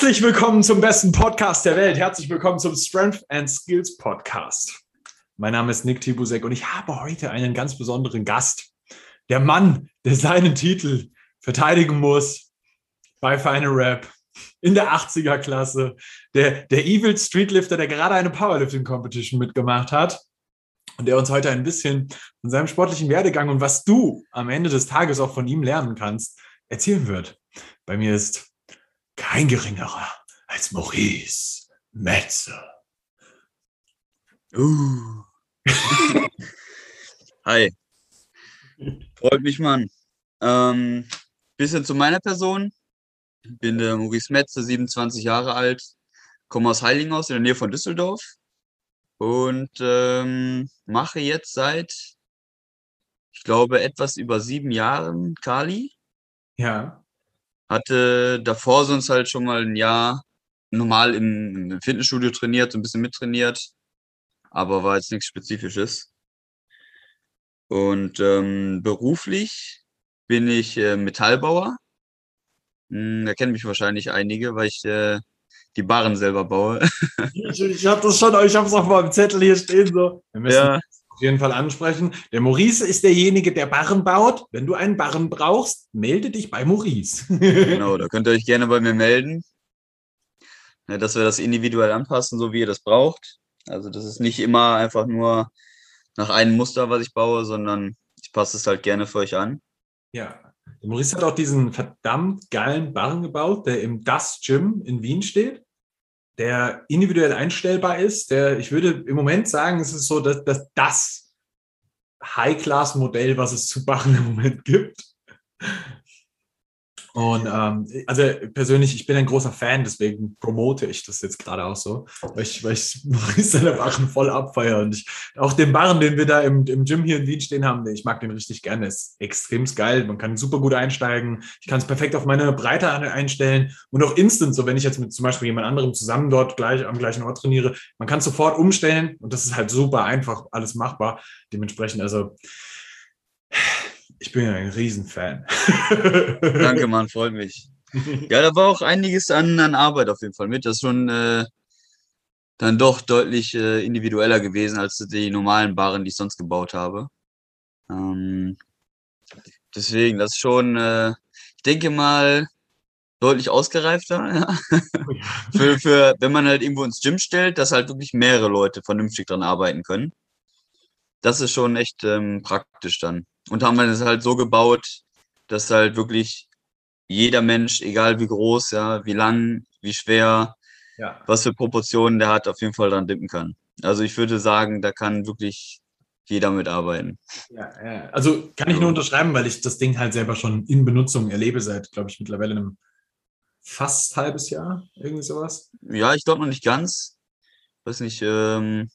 Herzlich willkommen zum besten Podcast der Welt. Herzlich willkommen zum Strength and Skills Podcast. Mein Name ist Nick Tibusek und ich habe heute einen ganz besonderen Gast. Der Mann, der seinen Titel verteidigen muss bei Final Rap in der 80er Klasse. Der, der Evil Streetlifter, der gerade eine Powerlifting Competition mitgemacht hat und der uns heute ein bisschen von seinem sportlichen Werdegang und was du am Ende des Tages auch von ihm lernen kannst, erzählen wird. Bei mir ist kein geringerer als Maurice Metze. Uh. Hi. Freut mich, Mann. Ähm, bisschen zu meiner Person. Ich bin der Maurice Metze, 27 Jahre alt, komme aus Heiligenhaus in der Nähe von Düsseldorf und ähm, mache jetzt seit, ich glaube, etwas über sieben Jahren Kali. Ja. Hatte davor sonst halt schon mal ein Jahr normal im, im Fitnessstudio trainiert, so ein bisschen mittrainiert, aber war jetzt nichts Spezifisches. Und ähm, beruflich bin ich äh, Metallbauer. Hm, da kennen mich wahrscheinlich einige, weil ich äh, die Barren selber baue. ich ich habe das schon, ich habe es auch mal im Zettel hier stehen. So. Wir müssen ja. Auf jeden Fall ansprechen. Der Maurice ist derjenige, der Barren baut. Wenn du einen Barren brauchst, melde dich bei Maurice. genau, da könnt ihr euch gerne bei mir melden. Dass wir das individuell anpassen, so wie ihr das braucht. Also das ist nicht immer einfach nur nach einem Muster, was ich baue, sondern ich passe es halt gerne für euch an. Ja. Der Maurice hat auch diesen verdammt geilen Barren gebaut, der im Das Gym in Wien steht, der individuell einstellbar ist. Der, ich würde im Moment sagen, es ist so, dass, dass das High-Class-Modell, was es zu Barren im Moment gibt. Und ähm, also persönlich, ich bin ein großer Fan, deswegen promote ich das jetzt gerade auch so, weil ich, weil ich Maurice seine Barren voll abfeiere. Und ich, auch den Barren, den wir da im, im Gym hier in Wien stehen haben, ich mag den richtig gerne. ist extrem geil. Man kann super gut einsteigen. Ich kann es perfekt auf meine Breite einstellen und auch instant, so wenn ich jetzt mit zum Beispiel jemand anderem zusammen dort gleich am gleichen Ort trainiere, man kann sofort umstellen und das ist halt super einfach, alles machbar. Dementsprechend, also ich bin ein Riesenfan. Danke, Mann, freut mich. Ja, da war auch einiges an, an Arbeit auf jeden Fall mit. Das ist schon äh, dann doch deutlich äh, individueller gewesen als die normalen Barren, die ich sonst gebaut habe. Ähm, deswegen, das ist schon, äh, ich denke mal, deutlich ausgereifter. Ja. für, für, wenn man halt irgendwo ins Gym stellt, dass halt wirklich mehrere Leute vernünftig dran arbeiten können. Das ist schon echt ähm, praktisch dann. Und haben wir das halt so gebaut, dass halt wirklich jeder Mensch, egal wie groß, ja, wie lang, wie schwer, ja. was für Proportionen der hat, auf jeden Fall dran dippen kann. Also ich würde sagen, da kann wirklich jeder mitarbeiten. Ja, ja. Also kann ich nur unterschreiben, weil ich das Ding halt selber schon in Benutzung erlebe seit, glaube ich, mittlerweile einem fast halbes Jahr, irgendwie sowas. Ja, ich glaube noch nicht ganz. Weiß nicht, ähm,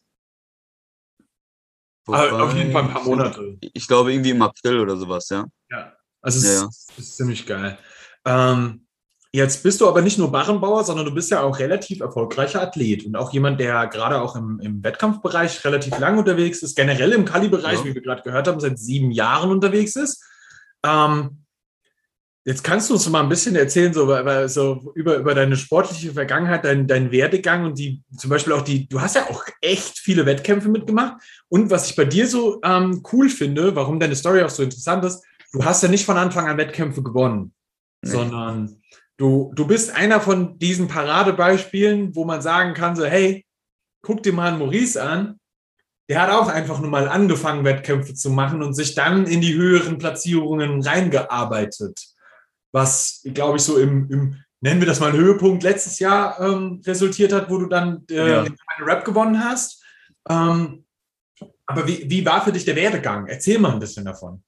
Wobei, auf jeden Fall ein paar Monate. Ich glaube irgendwie im April oder sowas, ja. Ja, also es ja, ist, ist, ziemlich geil. Ähm, jetzt bist du aber nicht nur Barrenbauer, sondern du bist ja auch relativ erfolgreicher Athlet und auch jemand, der gerade auch im, im Wettkampfbereich relativ lang unterwegs ist, generell im Kali-Bereich, ja. wie wir gerade gehört haben, seit sieben Jahren unterwegs ist. Ähm, Jetzt kannst du uns mal ein bisschen erzählen, so, so über, über deine sportliche Vergangenheit, deinen dein Werdegang und die, zum Beispiel auch die, du hast ja auch echt viele Wettkämpfe mitgemacht. Und was ich bei dir so ähm, cool finde, warum deine Story auch so interessant ist, du hast ja nicht von Anfang an Wettkämpfe gewonnen, nee. sondern du, du bist einer von diesen Paradebeispielen, wo man sagen kann, so, hey, guck dir mal einen Maurice an. Der hat auch einfach nur mal angefangen, Wettkämpfe zu machen und sich dann in die höheren Platzierungen reingearbeitet was, glaube ich, so im, im, nennen wir das mal, Höhepunkt letztes Jahr ähm, resultiert hat, wo du dann äh, ja. eine Rap gewonnen hast. Ähm, aber wie, wie war für dich der Werdegang? Erzähl mal ein bisschen davon.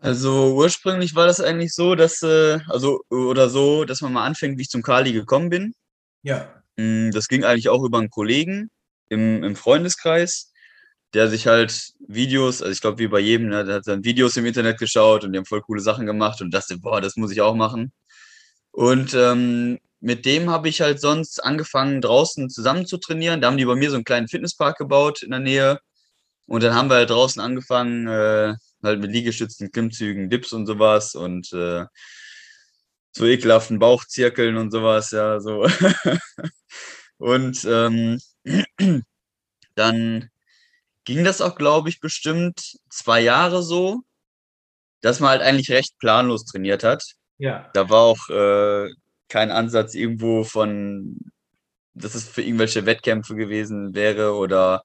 Also ursprünglich war das eigentlich so, dass, äh, also oder so, dass man mal anfängt, wie ich zum Kali gekommen bin. Ja. Mm, das ging eigentlich auch über einen Kollegen im, im Freundeskreis der sich halt Videos, also ich glaube wie bei jedem, ne, der hat dann Videos im Internet geschaut und die haben voll coole Sachen gemacht und dachte, boah, das muss ich auch machen. Und ähm, mit dem habe ich halt sonst angefangen, draußen zusammen zu trainieren. Da haben die bei mir so einen kleinen Fitnesspark gebaut in der Nähe. Und dann haben wir halt draußen angefangen, äh, halt mit Liegestützen, Klimmzügen, Dips und sowas. Und äh, so ekelhaften Bauchzirkeln und sowas, ja, so. und ähm, dann ging das auch, glaube ich, bestimmt zwei Jahre so, dass man halt eigentlich recht planlos trainiert hat. Ja. Da war auch äh, kein Ansatz irgendwo von, dass es für irgendwelche Wettkämpfe gewesen wäre oder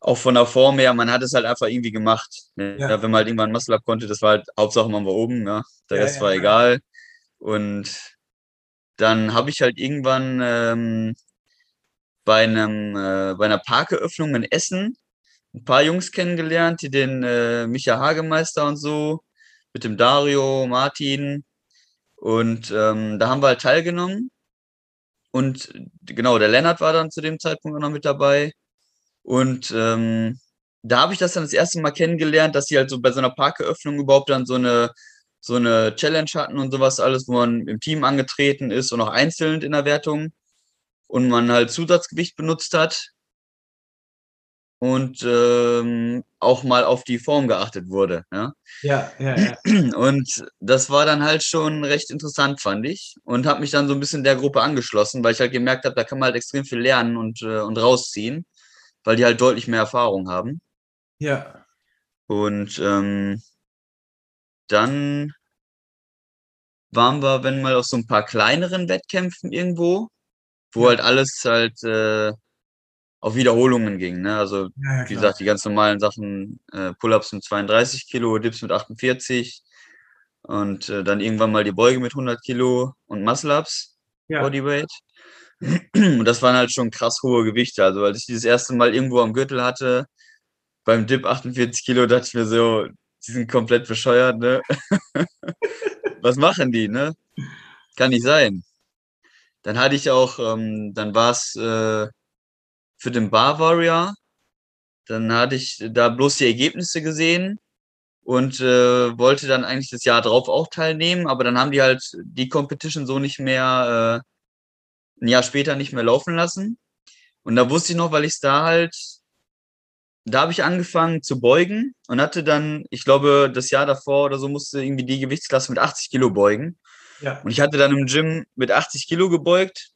auch von der Form her, man hat es halt einfach irgendwie gemacht. Ne? Ja. wenn man halt irgendwann Muscle Up konnte, das war halt Hauptsache man war oben, ne? der ja, Rest war egal. Und dann habe ich halt irgendwann ähm, bei einem äh, bei einer Parkeröffnung in Essen ein paar Jungs kennengelernt, die den äh, Micha Hagemeister und so, mit dem Dario, Martin. Und ähm, da haben wir halt teilgenommen. Und genau, der Lennart war dann zu dem Zeitpunkt auch noch mit dabei. Und ähm, da habe ich das dann das erste Mal kennengelernt, dass sie halt so bei so einer Parkeröffnung überhaupt dann so eine, so eine Challenge hatten und sowas alles, wo man im Team angetreten ist und auch einzeln in der Wertung und man halt Zusatzgewicht benutzt hat und ähm, auch mal auf die Form geachtet wurde. Ja? Ja, ja, ja. Und das war dann halt schon recht interessant, fand ich. Und habe mich dann so ein bisschen der Gruppe angeschlossen, weil ich halt gemerkt habe, da kann man halt extrem viel lernen und, äh, und rausziehen, weil die halt deutlich mehr Erfahrung haben. Ja. Und ähm, dann waren wir, wenn mal auf so ein paar kleineren Wettkämpfen irgendwo, wo ja. halt alles halt äh, auf Wiederholungen ging. Ne? Also, ja, wie gesagt, die ganz normalen Sachen, äh, Pull-ups mit 32 Kilo, Dips mit 48 und äh, dann irgendwann mal die Beuge mit 100 Kilo und Muscle-ups, ja. Bodyweight. Und das waren halt schon krass hohe Gewichte. Also, als ich dieses erste Mal irgendwo am Gürtel hatte, beim Dip 48 Kilo, dachte ich mir so, die sind komplett bescheuert, ne? Was machen die, ne? Kann nicht sein. Dann hatte ich auch, ähm, dann war es äh, für den Bar Warrior. Dann hatte ich da bloß die Ergebnisse gesehen und äh, wollte dann eigentlich das Jahr drauf auch teilnehmen, aber dann haben die halt die Competition so nicht mehr, äh, ein Jahr später nicht mehr laufen lassen. Und da wusste ich noch, weil ich es da halt, da habe ich angefangen zu beugen und hatte dann, ich glaube, das Jahr davor oder so musste irgendwie die Gewichtsklasse mit 80 Kilo beugen. Ja. Und ich hatte dann im Gym mit 80 Kilo gebeugt,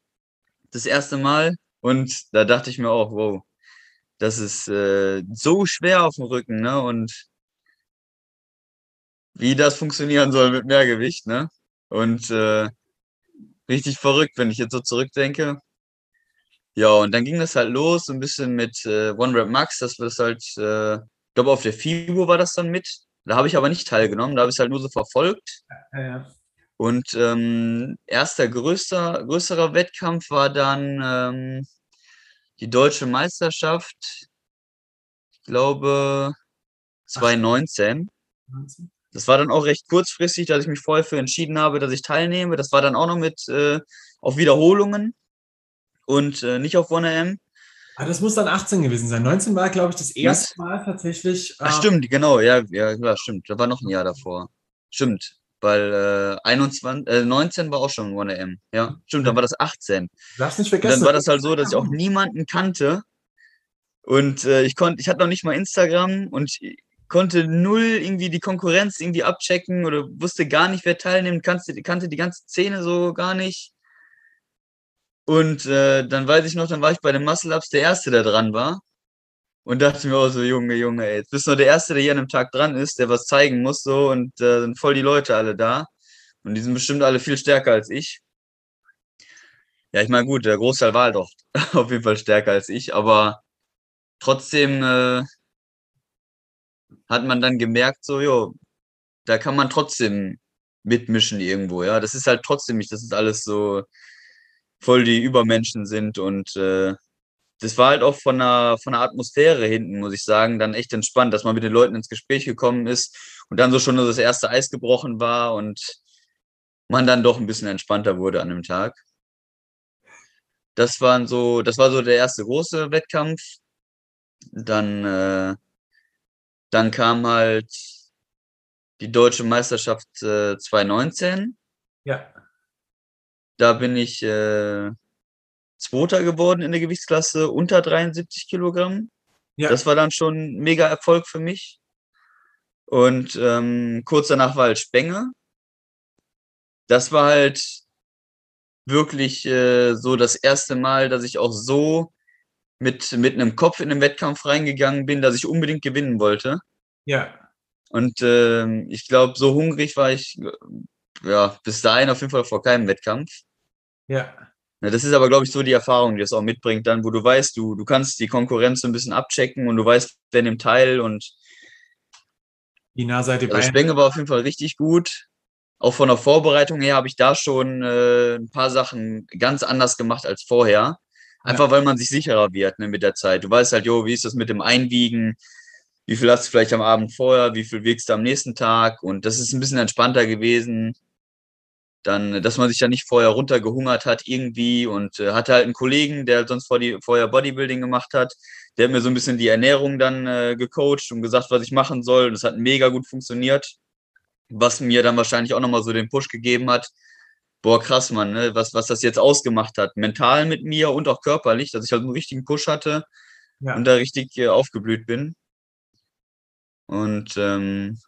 das erste Mal. Und da dachte ich mir auch, wow, das ist äh, so schwer auf dem Rücken, ne? Und wie das funktionieren soll mit mehr Gewicht, ne? Und äh, richtig verrückt, wenn ich jetzt so zurückdenke. Ja, und dann ging das halt los, so ein bisschen mit äh, One Rep Max, das war das halt, äh, ich glaube, auf der FIBO war das dann mit. Da habe ich aber nicht teilgenommen, da habe ich es halt nur so verfolgt. Ja, ja. Und ähm, erster größter, größerer Wettkampf war dann ähm, die deutsche Meisterschaft, ich glaube 2019. Das war dann auch recht kurzfristig, dass ich mich vorher für entschieden habe, dass ich teilnehme. Das war dann auch noch mit äh, auf Wiederholungen und äh, nicht auf 1M. Ah, das muss dann 18 gewesen sein. 19 war, glaube ich, das erste Mal tatsächlich. Äh, Ach, stimmt, genau, ja, ja, ja, stimmt. Da war noch ein Jahr davor. Stimmt. Weil äh, 21, äh, 19 war auch schon 1AM. Ja, stimmt, dann war das 18. Darfst nicht vergessen. Und dann war das halt so, dass ich auch niemanden kannte. Und äh, ich konnte, ich hatte noch nicht mal Instagram und konnte null irgendwie die Konkurrenz irgendwie abchecken oder wusste gar nicht, wer teilnimmt, kannte, kannte die ganze Szene so gar nicht. Und äh, dann weiß ich noch, dann war ich bei den Muscle Ups der Erste, der dran war. Und dachte mir auch so, Junge, Junge, ey, jetzt bist du nur der Erste, der hier an einem Tag dran ist, der was zeigen muss, so, und äh, sind voll die Leute alle da. Und die sind bestimmt alle viel stärker als ich. Ja, ich meine, gut, der Großteil war halt doch auf jeden Fall stärker als ich, aber trotzdem äh, hat man dann gemerkt, so, jo, da kann man trotzdem mitmischen irgendwo, ja. Das ist halt trotzdem nicht, dass es alles so voll die Übermenschen sind und äh, das war halt auch von der, von der Atmosphäre hinten, muss ich sagen, dann echt entspannt, dass man mit den Leuten ins Gespräch gekommen ist und dann so schon das erste Eis gebrochen war und man dann doch ein bisschen entspannter wurde an dem Tag. Das waren so, das war so der erste große Wettkampf. Dann, äh, dann kam halt die deutsche Meisterschaft äh, 2019. Ja. Da bin ich äh, Zweiter geworden in der Gewichtsklasse unter 73 Kilogramm. Ja. Das war dann schon ein mega Erfolg für mich. Und ähm, kurz danach war halt Spenge. das war halt wirklich äh, so das erste Mal, dass ich auch so mit, mit einem Kopf in den Wettkampf reingegangen bin, dass ich unbedingt gewinnen wollte. Ja. Und äh, ich glaube, so hungrig war ich ja bis dahin auf jeden Fall vor keinem Wettkampf. Ja. Ja das ist aber, glaube ich, so die Erfahrung, die es auch mitbringt, dann, wo du weißt, du, du kannst die Konkurrenz so ein bisschen abchecken und du weißt, wer nimmt teil und wie nah seid ihr also Spenge war auf jeden Fall richtig gut. Auch von der Vorbereitung her habe ich da schon äh, ein paar Sachen ganz anders gemacht als vorher. Einfach ja. weil man sich sicherer wird ne, mit der Zeit. Du weißt halt, jo, wie ist das mit dem Einwiegen? Wie viel hast du vielleicht am Abend vorher? Wie viel wiegst du am nächsten Tag? Und das ist ein bisschen entspannter gewesen. Dann, dass man sich ja nicht vorher runtergehungert hat irgendwie und äh, hatte halt einen Kollegen, der sonst vor die, vorher Bodybuilding gemacht hat. Der hat mir so ein bisschen die Ernährung dann äh, gecoacht und gesagt, was ich machen soll. Und das hat mega gut funktioniert. Was mir dann wahrscheinlich auch nochmal so den Push gegeben hat, boah, krass, Mann, ne? was, was das jetzt ausgemacht hat. Mental mit mir und auch körperlich, dass ich halt einen richtigen Push hatte ja. und da richtig äh, aufgeblüht bin. Und ähm,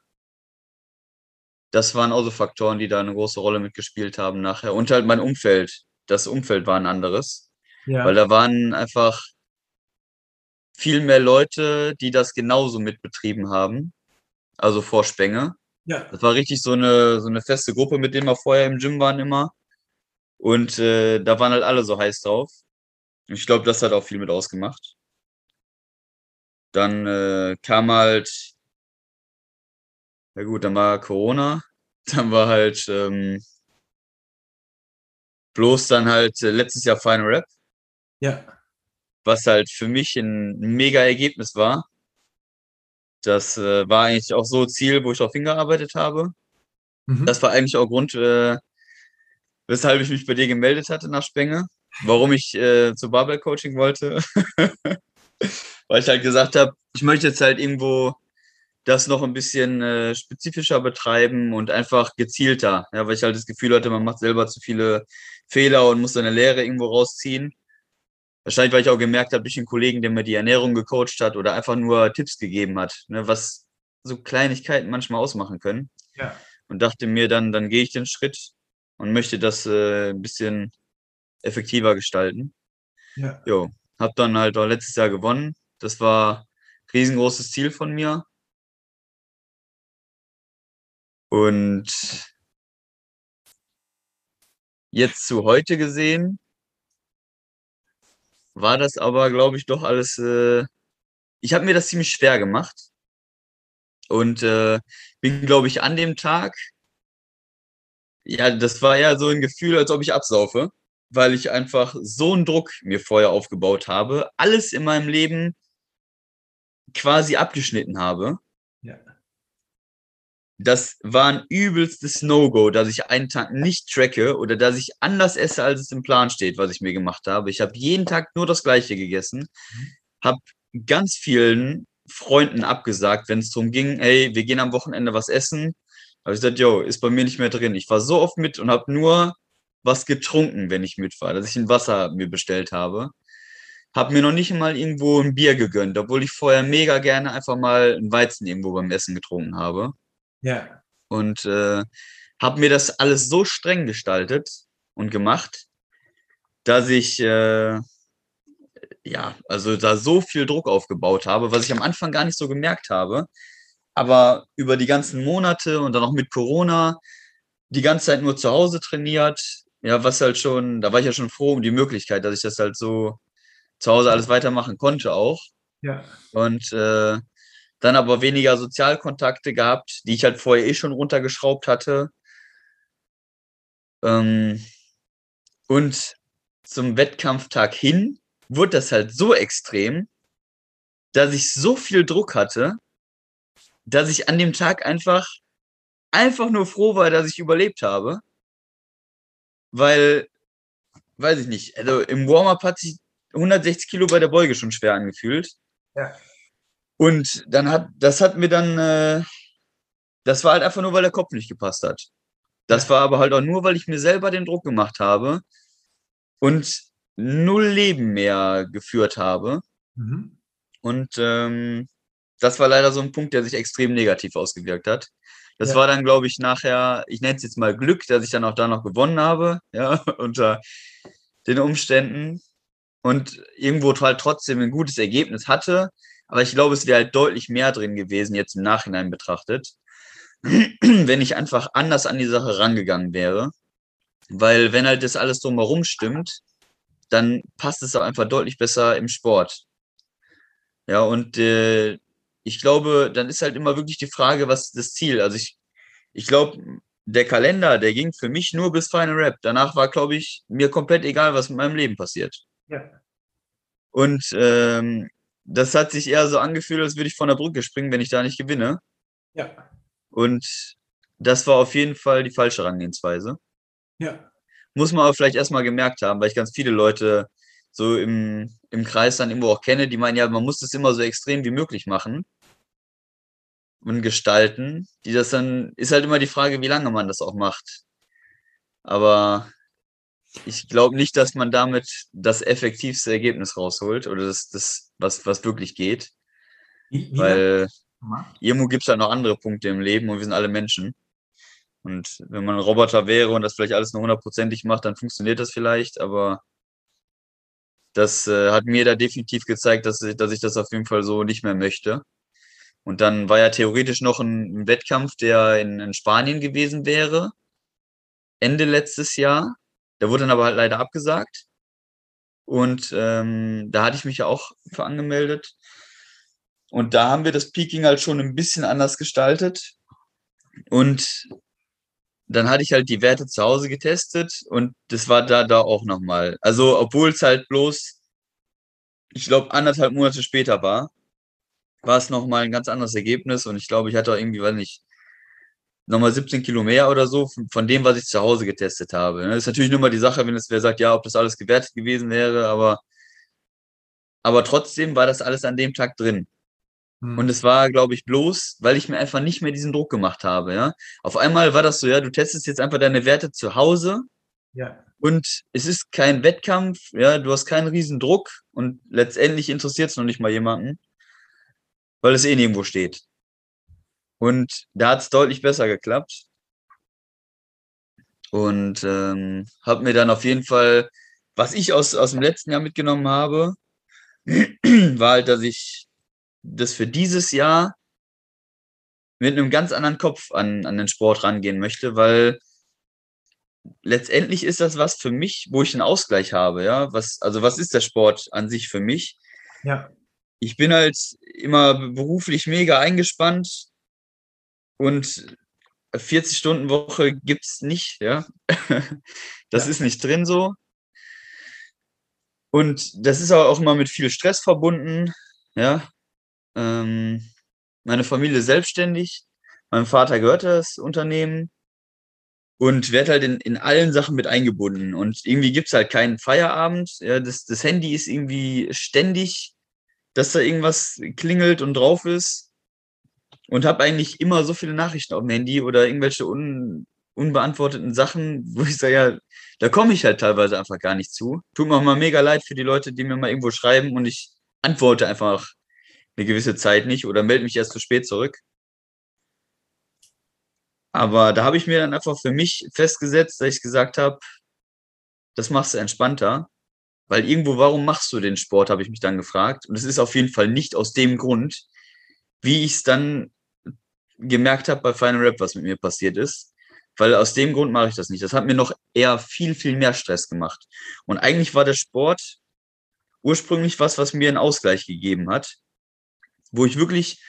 das waren auch so Faktoren, die da eine große Rolle mitgespielt haben nachher. Und halt mein Umfeld. Das Umfeld war ein anderes. Ja. Weil da waren einfach viel mehr Leute, die das genauso mitbetrieben haben. Also vor Spenge. Ja. Das war richtig so eine, so eine feste Gruppe, mit denen wir vorher im Gym waren immer. Und äh, da waren halt alle so heiß drauf. Ich glaube, das hat auch viel mit ausgemacht. Dann äh, kam halt, ja gut, dann war Corona. Dann war halt ähm, bloß dann halt äh, letztes Jahr Final Rap. Ja. Was halt für mich ein mega Ergebnis war. Das äh, war eigentlich auch so Ziel, wo ich darauf hingearbeitet habe. Mhm. Das war eigentlich auch Grund, äh, weshalb ich mich bei dir gemeldet hatte nach Spenge. Warum ich äh, zu Barbell Coaching wollte. Weil ich halt gesagt habe, ich möchte jetzt halt irgendwo das noch ein bisschen äh, spezifischer betreiben und einfach gezielter. Ja, weil ich halt das Gefühl hatte, man macht selber zu viele Fehler und muss seine Lehre irgendwo rausziehen. Wahrscheinlich, weil ich auch gemerkt habe durch einen Kollegen, der mir die Ernährung gecoacht hat oder einfach nur Tipps gegeben hat, ne, was so Kleinigkeiten manchmal ausmachen können. Ja. Und dachte mir dann, dann gehe ich den Schritt und möchte das äh, ein bisschen effektiver gestalten. Ja. Jo, hab dann halt auch letztes Jahr gewonnen. Das war ein riesengroßes Ziel von mir. Und jetzt zu heute gesehen, war das aber, glaube ich, doch alles. Äh, ich habe mir das ziemlich schwer gemacht und äh, bin, glaube ich, an dem Tag. Ja, das war ja so ein Gefühl, als ob ich absaufe, weil ich einfach so einen Druck mir vorher aufgebaut habe, alles in meinem Leben quasi abgeschnitten habe. Das war ein übelstes No-Go, dass ich einen Tag nicht tracke oder dass ich anders esse, als es im Plan steht, was ich mir gemacht habe. Ich habe jeden Tag nur das Gleiche gegessen, habe ganz vielen Freunden abgesagt, wenn es darum ging, hey, wir gehen am Wochenende was essen. Habe ich gesagt, yo, ist bei mir nicht mehr drin. Ich war so oft mit und habe nur was getrunken, wenn ich mit war, dass ich ein Wasser mir bestellt habe. Habe mir noch nicht mal irgendwo ein Bier gegönnt, obwohl ich vorher mega gerne einfach mal ein Weizen irgendwo beim Essen getrunken habe. Ja. Und äh, habe mir das alles so streng gestaltet und gemacht, dass ich äh, ja, also da so viel Druck aufgebaut habe, was ich am Anfang gar nicht so gemerkt habe. Aber über die ganzen Monate und dann auch mit Corona die ganze Zeit nur zu Hause trainiert. Ja, was halt schon, da war ich ja schon froh um die Möglichkeit, dass ich das halt so zu Hause alles weitermachen konnte auch. Ja. Und äh, dann aber weniger Sozialkontakte gehabt, die ich halt vorher eh schon runtergeschraubt hatte. Ähm, und zum Wettkampftag hin wurde das halt so extrem, dass ich so viel Druck hatte, dass ich an dem Tag einfach, einfach nur froh war, dass ich überlebt habe. Weil, weiß ich nicht, also im Warm-up hat sich 160 Kilo bei der Beuge schon schwer angefühlt. Ja. Und dann hat, das hat mir dann, äh, das war halt einfach nur, weil der Kopf nicht gepasst hat. Das war aber halt auch nur, weil ich mir selber den Druck gemacht habe und null Leben mehr geführt habe. Mhm. Und ähm, das war leider so ein Punkt, der sich extrem negativ ausgewirkt hat. Das ja. war dann, glaube ich, nachher, ich nenne es jetzt mal Glück, dass ich dann auch da noch gewonnen habe, ja, unter den Umständen. Und irgendwo halt trotzdem ein gutes Ergebnis hatte. Aber ich glaube, es wäre halt deutlich mehr drin gewesen, jetzt im Nachhinein betrachtet, wenn ich einfach anders an die Sache rangegangen wäre. Weil wenn halt das alles drumherum stimmt, dann passt es auch einfach deutlich besser im Sport. Ja, und äh, ich glaube, dann ist halt immer wirklich die Frage, was ist das Ziel? Also ich, ich glaube, der Kalender, der ging für mich nur bis Final Rap. Danach war, glaube ich, mir komplett egal, was mit meinem Leben passiert. Ja. Und ähm, das hat sich eher so angefühlt, als würde ich von der Brücke springen, wenn ich da nicht gewinne. Ja. Und das war auf jeden Fall die falsche Herangehensweise. Ja. Muss man aber vielleicht erstmal gemerkt haben, weil ich ganz viele Leute so im, im Kreis dann irgendwo auch kenne, die meinen, ja, man muss das immer so extrem wie möglich machen und gestalten. Die das dann, ist halt immer die Frage, wie lange man das auch macht. Aber ich glaube nicht, dass man damit das effektivste Ergebnis rausholt oder das, das was, was wirklich geht. Wie, wie Weil irgendwo gibt es halt noch andere Punkte im Leben und wir sind alle Menschen. Und wenn man ein Roboter wäre und das vielleicht alles nur hundertprozentig macht, dann funktioniert das vielleicht, aber das äh, hat mir da definitiv gezeigt, dass ich, dass ich das auf jeden Fall so nicht mehr möchte. Und dann war ja theoretisch noch ein, ein Wettkampf, der in, in, Spanien gewesen wäre, Ende letztes Jahr. Der wurde dann aber halt leider abgesagt. Und ähm, da hatte ich mich ja auch für angemeldet. Und da haben wir das Peaking halt schon ein bisschen anders gestaltet. Und dann hatte ich halt die Werte zu Hause getestet und das war da, da auch nochmal. Also, obwohl es halt bloß, ich glaube, anderthalb Monate später war, war es nochmal ein ganz anderes Ergebnis und ich glaube, ich hatte auch irgendwie, weiß nicht, nochmal 17 Kilo mehr oder so von, von dem, was ich zu Hause getestet habe. Das ne? ist natürlich nur mal die Sache, wenn es wer sagt, ja, ob das alles gewertet gewesen wäre, aber, aber trotzdem war das alles an dem Tag drin. Hm. Und es war, glaube ich, bloß, weil ich mir einfach nicht mehr diesen Druck gemacht habe. Ja? Auf einmal war das so, ja, du testest jetzt einfach deine Werte zu Hause. Ja. Und es ist kein Wettkampf, ja, du hast keinen riesen Druck und letztendlich interessiert es noch nicht mal jemanden, weil es eh nirgendwo steht. Und da hat es deutlich besser geklappt. Und ähm, habe mir dann auf jeden Fall, was ich aus, aus dem letzten Jahr mitgenommen habe, war halt, dass ich das für dieses Jahr mit einem ganz anderen Kopf an, an den Sport rangehen möchte, weil letztendlich ist das was für mich, wo ich einen Ausgleich habe, ja. Was, also was ist der Sport an sich für mich? Ja. Ich bin halt immer beruflich mega eingespannt und 40 Stunden Woche gibt es nicht, ja. das ja. ist nicht drin so. Und das ist auch immer mit viel Stress verbunden, ja. Ähm, meine Familie ist selbstständig. Mein Vater gehört das Unternehmen und wird halt in, in allen Sachen mit eingebunden. Und irgendwie gibt es halt keinen Feierabend. Ja, das, das Handy ist irgendwie ständig, dass da irgendwas klingelt und drauf ist. Und habe eigentlich immer so viele Nachrichten auf dem Handy oder irgendwelche un, unbeantworteten Sachen, wo ich sage, ja, da komme ich halt teilweise einfach gar nicht zu. Tut mir auch mal mega leid für die Leute, die mir mal irgendwo schreiben und ich antworte einfach eine gewisse Zeit nicht oder melde mich erst zu spät zurück. Aber da habe ich mir dann einfach für mich festgesetzt, dass ich gesagt habe, das machst du entspannter. Weil irgendwo, warum machst du den Sport, habe ich mich dann gefragt. Und es ist auf jeden Fall nicht aus dem Grund, wie ich es dann gemerkt habe bei Final Rap, was mit mir passiert ist. Weil aus dem Grund mache ich das nicht. Das hat mir noch eher viel, viel mehr Stress gemacht. Und eigentlich war der Sport ursprünglich was, was mir einen Ausgleich gegeben hat wo ich wirklich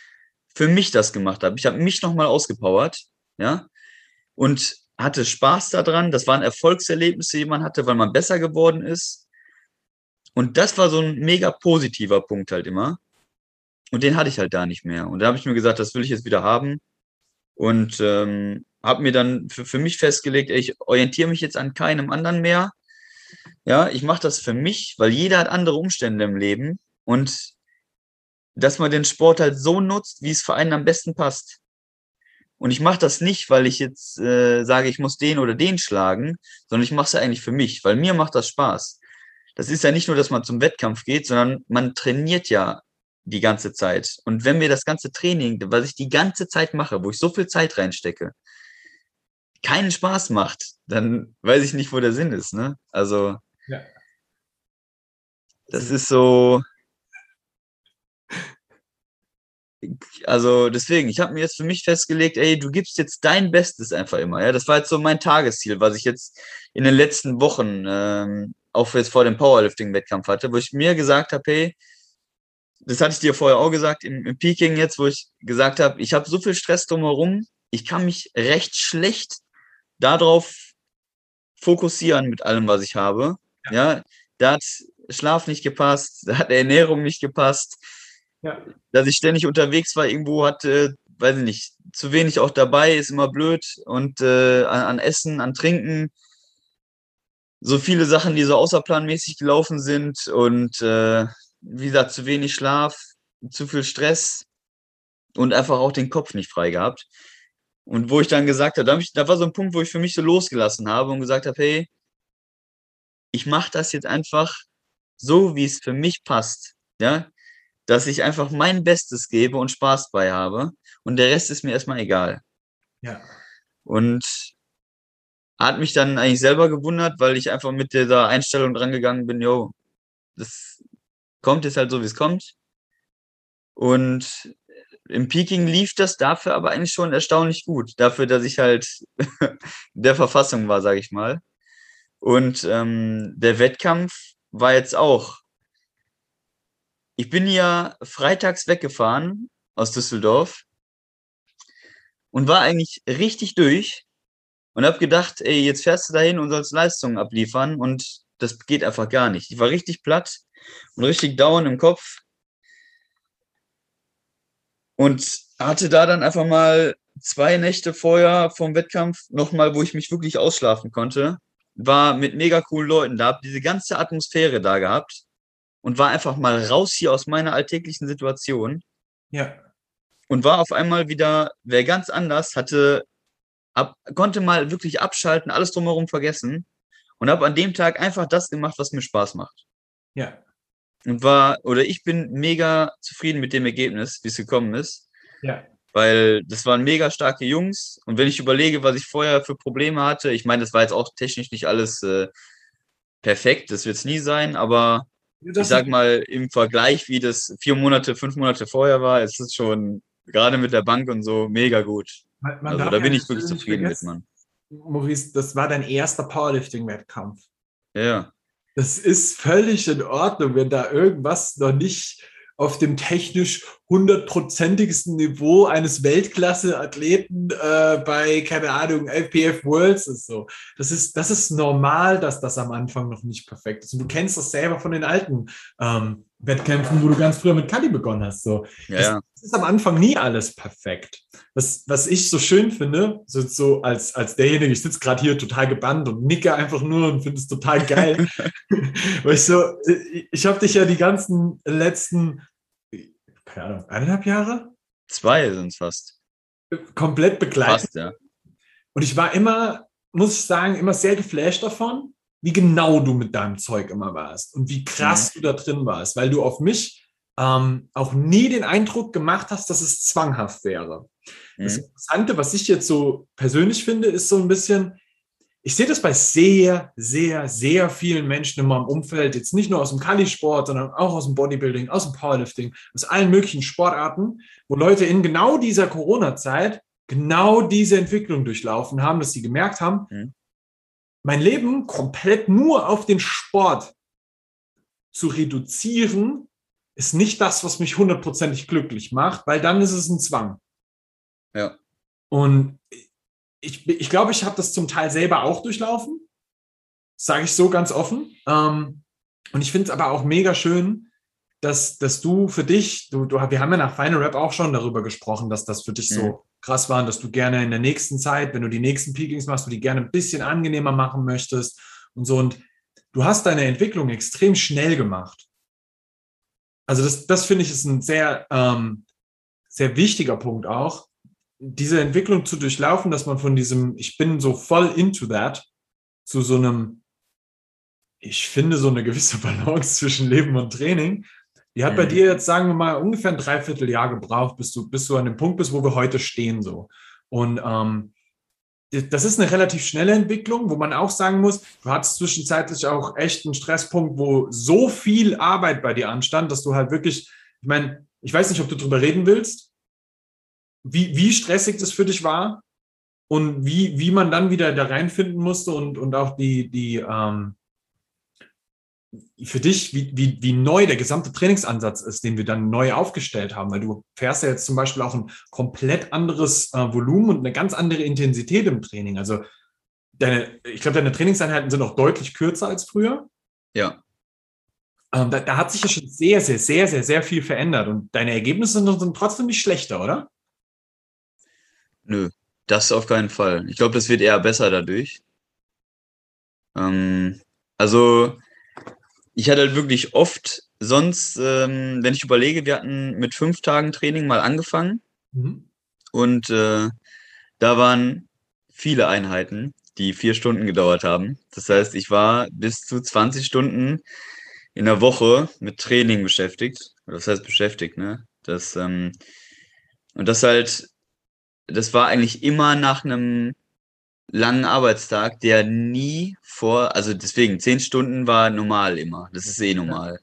für mich das gemacht habe. Ich habe mich nochmal ausgepowert, ja, und hatte Spaß daran. Das waren Erfolgserlebnisse, die man hatte, weil man besser geworden ist. Und das war so ein mega positiver Punkt halt immer. Und den hatte ich halt da nicht mehr. Und da habe ich mir gesagt, das will ich jetzt wieder haben. Und ähm, habe mir dann für, für mich festgelegt, ich orientiere mich jetzt an keinem anderen mehr. Ja, ich mache das für mich, weil jeder hat andere Umstände im Leben. Und dass man den Sport halt so nutzt, wie es für einen am besten passt. Und ich mache das nicht, weil ich jetzt äh, sage, ich muss den oder den schlagen, sondern ich mache es ja eigentlich für mich, weil mir macht das Spaß. Das ist ja nicht nur, dass man zum Wettkampf geht, sondern man trainiert ja die ganze Zeit. Und wenn mir das ganze Training, was ich die ganze Zeit mache, wo ich so viel Zeit reinstecke, keinen Spaß macht, dann weiß ich nicht, wo der Sinn ist. Ne? Also, ja. das ist so. Also deswegen, ich habe mir jetzt für mich festgelegt, ey, du gibst jetzt dein Bestes einfach immer. Ja, das war jetzt so mein Tagesziel, was ich jetzt in den letzten Wochen ähm, auch jetzt vor dem Powerlifting-Wettkampf hatte, wo ich mir gesagt habe, hey, das hatte ich dir vorher auch gesagt im, im Peking jetzt, wo ich gesagt habe, ich habe so viel Stress drumherum, ich kann mich recht schlecht darauf fokussieren mit allem, was ich habe. Ja, ja da hat Schlaf nicht gepasst, da hat Ernährung nicht gepasst. Ja. Dass ich ständig unterwegs war, irgendwo hatte, weiß ich nicht, zu wenig auch dabei, ist immer blöd. Und äh, an, an Essen, an Trinken, so viele Sachen, die so außerplanmäßig gelaufen sind und äh, wie gesagt, zu wenig Schlaf, zu viel Stress und einfach auch den Kopf nicht frei gehabt. Und wo ich dann gesagt habe, da, ich, da war so ein Punkt, wo ich für mich so losgelassen habe und gesagt habe, hey, ich mache das jetzt einfach so, wie es für mich passt. Ja, dass ich einfach mein Bestes gebe und Spaß bei habe und der Rest ist mir erstmal egal. Ja. Und hat mich dann eigentlich selber gewundert, weil ich einfach mit dieser Einstellung drangegangen bin, yo, das kommt jetzt halt so, wie es kommt. Und im Peking lief das dafür aber eigentlich schon erstaunlich gut. Dafür, dass ich halt der Verfassung war, sage ich mal. Und ähm, der Wettkampf war jetzt auch. Ich bin ja freitags weggefahren aus Düsseldorf und war eigentlich richtig durch und habe gedacht, ey, jetzt fährst du dahin und sollst Leistungen abliefern und das geht einfach gar nicht. Ich war richtig platt und richtig down im Kopf und hatte da dann einfach mal zwei Nächte vorher vom Wettkampf nochmal, wo ich mich wirklich ausschlafen konnte, war mit mega coolen Leuten da, habe diese ganze Atmosphäre da gehabt und war einfach mal raus hier aus meiner alltäglichen Situation. Ja. Und war auf einmal wieder, wer ganz anders, hatte, ab, konnte mal wirklich abschalten, alles drumherum vergessen und habe an dem Tag einfach das gemacht, was mir Spaß macht. Ja und war, oder ich bin mega zufrieden mit dem Ergebnis, wie es gekommen ist. Ja. Weil das waren mega starke Jungs. Und wenn ich überlege, was ich vorher für Probleme hatte, ich meine, das war jetzt auch technisch nicht alles äh, perfekt, das wird es nie sein, aber das ich sag mal, im Vergleich, wie das vier Monate, fünf Monate vorher war, ist es schon gerade mit der Bank und so mega gut. Man, man also da bin ich wirklich zufrieden mit, Mann. Maurice, das war dein erster Powerlifting-Wettkampf. Ja das ist völlig in Ordnung, wenn da irgendwas noch nicht auf dem technisch hundertprozentigsten Niveau eines Weltklasse-Athleten äh, bei, keine Ahnung, LPF Worlds ist so. Das ist, das ist normal, dass das am Anfang noch nicht perfekt ist. Und du kennst das selber von den alten ähm, Wettkämpfen, wo du ganz früher mit Kali begonnen hast. So. Ja, das, ist am Anfang nie alles perfekt. Was, was ich so schön finde, so, so als, als derjenige, ich sitze gerade hier total gebannt und nicke einfach nur und finde es total geil. Weil ich so, ich, habe dich ja die ganzen letzten, keine Ahnung, eineinhalb Jahre? Zwei sind es fast. Komplett begleitet. Fast, ja. Und ich war immer, muss ich sagen, immer sehr geflasht davon, wie genau du mit deinem Zeug immer warst und wie krass mhm. du da drin warst, weil du auf mich ähm, auch nie den Eindruck gemacht hast, dass es zwanghaft wäre. Mhm. Das Interessante, was ich jetzt so persönlich finde, ist so ein bisschen, ich sehe das bei sehr, sehr, sehr vielen Menschen in meinem Umfeld, jetzt nicht nur aus dem Kali-Sport, sondern auch aus dem Bodybuilding, aus dem Powerlifting, aus allen möglichen Sportarten, wo Leute in genau dieser Corona-Zeit genau diese Entwicklung durchlaufen haben, dass sie gemerkt haben, mhm mein Leben komplett nur auf den Sport zu reduzieren, ist nicht das, was mich hundertprozentig glücklich macht, weil dann ist es ein Zwang. Ja. Und ich, ich glaube, ich habe das zum Teil selber auch durchlaufen, sage ich so ganz offen. Ähm, und ich finde es aber auch mega schön, dass, dass du für dich, du, du, wir haben ja nach Final Rap auch schon darüber gesprochen, dass das für dich mhm. so krass war und dass du gerne in der nächsten Zeit, wenn du die nächsten Peakings machst, du die gerne ein bisschen angenehmer machen möchtest und so. Und du hast deine Entwicklung extrem schnell gemacht. Also das, das finde ich ist ein sehr, ähm, sehr wichtiger Punkt auch, diese Entwicklung zu durchlaufen, dass man von diesem, ich bin so voll into that, zu so einem, ich finde so eine gewisse Balance zwischen Leben und Training, Die hat mhm. bei dir jetzt, sagen wir mal, ungefähr ein Dreivierteljahr gebraucht, bis du, bis du an dem Punkt bist, wo wir heute stehen. So. Und ähm, das ist eine relativ schnelle Entwicklung, wo man auch sagen muss, du hattest zwischenzeitlich auch echt einen Stresspunkt, wo so viel Arbeit bei dir anstand, dass du halt wirklich, ich meine, ich weiß nicht, ob du darüber reden willst, wie, wie stressig das für dich war und wie, wie man dann wieder da reinfinden musste und, und auch die, die ähm, für dich, wie, wie, wie neu der gesamte Trainingsansatz ist, den wir dann neu aufgestellt haben, weil du fährst ja jetzt zum Beispiel auch ein komplett anderes äh, Volumen und eine ganz andere Intensität im Training. Also deine, ich glaube, deine Trainingseinheiten sind auch deutlich kürzer als früher. Ja. Ähm, da, da, hat sich ja schon sehr, sehr, sehr, sehr, sehr viel verändert und deine Ergebnisse sind, sind trotzdem nicht schlechter, oder? Nö, das auf keinen Fall. Ich glaube, das wird eher besser dadurch. Ähm, also ich hatte halt wirklich oft sonst, ähm, wenn ich überlege, wir hatten mit fünf Tagen Training mal angefangen mhm. und äh, da waren viele Einheiten, die vier Stunden gedauert haben. Das heißt, ich war bis zu 20 Stunden in der Woche mit Training beschäftigt. Das heißt beschäftigt, ne? Das, ähm, und das halt, das war eigentlich immer nach einem langen Arbeitstag, der nie vor, also deswegen, zehn Stunden war normal immer. Das ist eh normal.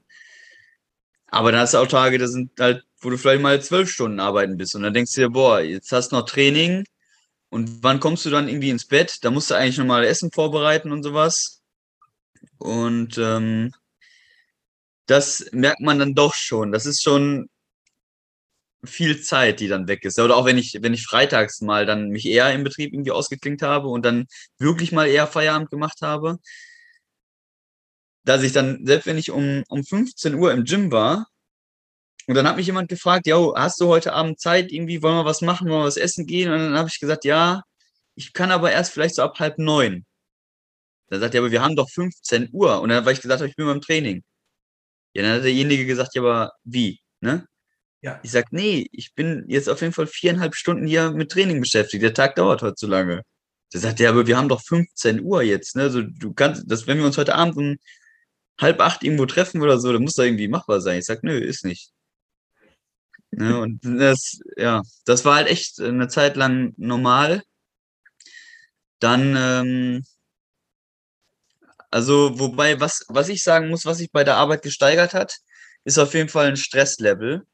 Aber dann hast du auch Tage, da sind halt, wo du vielleicht mal zwölf Stunden arbeiten bist und dann denkst du dir, boah, jetzt hast du noch Training und wann kommst du dann irgendwie ins Bett? Da musst du eigentlich nochmal Essen vorbereiten und sowas. Und ähm, das merkt man dann doch schon. Das ist schon viel Zeit, die dann weg ist. Oder auch wenn ich, wenn ich freitags mal dann mich eher im Betrieb irgendwie ausgeklinkt habe und dann wirklich mal eher Feierabend gemacht habe, dass ich dann, selbst wenn ich um, um 15 Uhr im Gym war, und dann hat mich jemand gefragt, ja, hast du heute Abend Zeit, irgendwie, wollen wir was machen, wollen wir was essen gehen? Und dann habe ich gesagt, ja, ich kann aber erst vielleicht so ab halb neun. Dann sagt er, aber wir haben doch 15 Uhr. Und dann, weil ich gesagt ich bin beim Training. Ja, dann hat derjenige gesagt, ja, aber wie? Ne? Ja. Ich sag, nee, ich bin jetzt auf jeden Fall viereinhalb Stunden hier mit Training beschäftigt. Der Tag dauert heute zu lange. Der sagt, ja, aber wir haben doch 15 Uhr jetzt, ne? Also du kannst, das, wenn wir uns heute Abend um halb acht irgendwo treffen oder so, dann muss da irgendwie machbar sein. Ich sag, nö, ist nicht. Ne? Und das, ja, das war halt echt eine Zeit lang normal. Dann, ähm, also, wobei, was, was ich sagen muss, was sich bei der Arbeit gesteigert hat, ist auf jeden Fall ein Stresslevel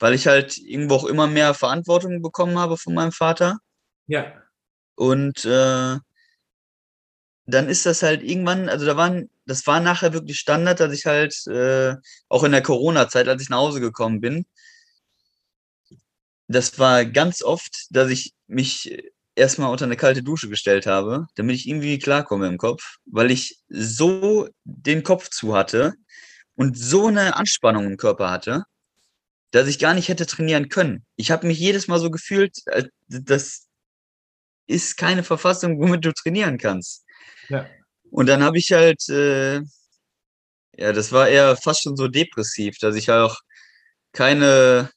weil ich halt irgendwo auch immer mehr Verantwortung bekommen habe von meinem Vater. Ja. Und äh, dann ist das halt irgendwann, also da waren, das war nachher wirklich Standard, dass ich halt äh, auch in der Corona-Zeit, als ich nach Hause gekommen bin, das war ganz oft, dass ich mich erstmal unter eine kalte Dusche gestellt habe, damit ich irgendwie klarkomme im Kopf, weil ich so den Kopf zu hatte und so eine Anspannung im Körper hatte, dass ich gar nicht hätte trainieren können. Ich habe mich jedes Mal so gefühlt, das ist keine Verfassung, womit du trainieren kannst. Ja. Und dann habe ich halt, äh, ja, das war eher fast schon so depressiv, dass ich halt auch keine,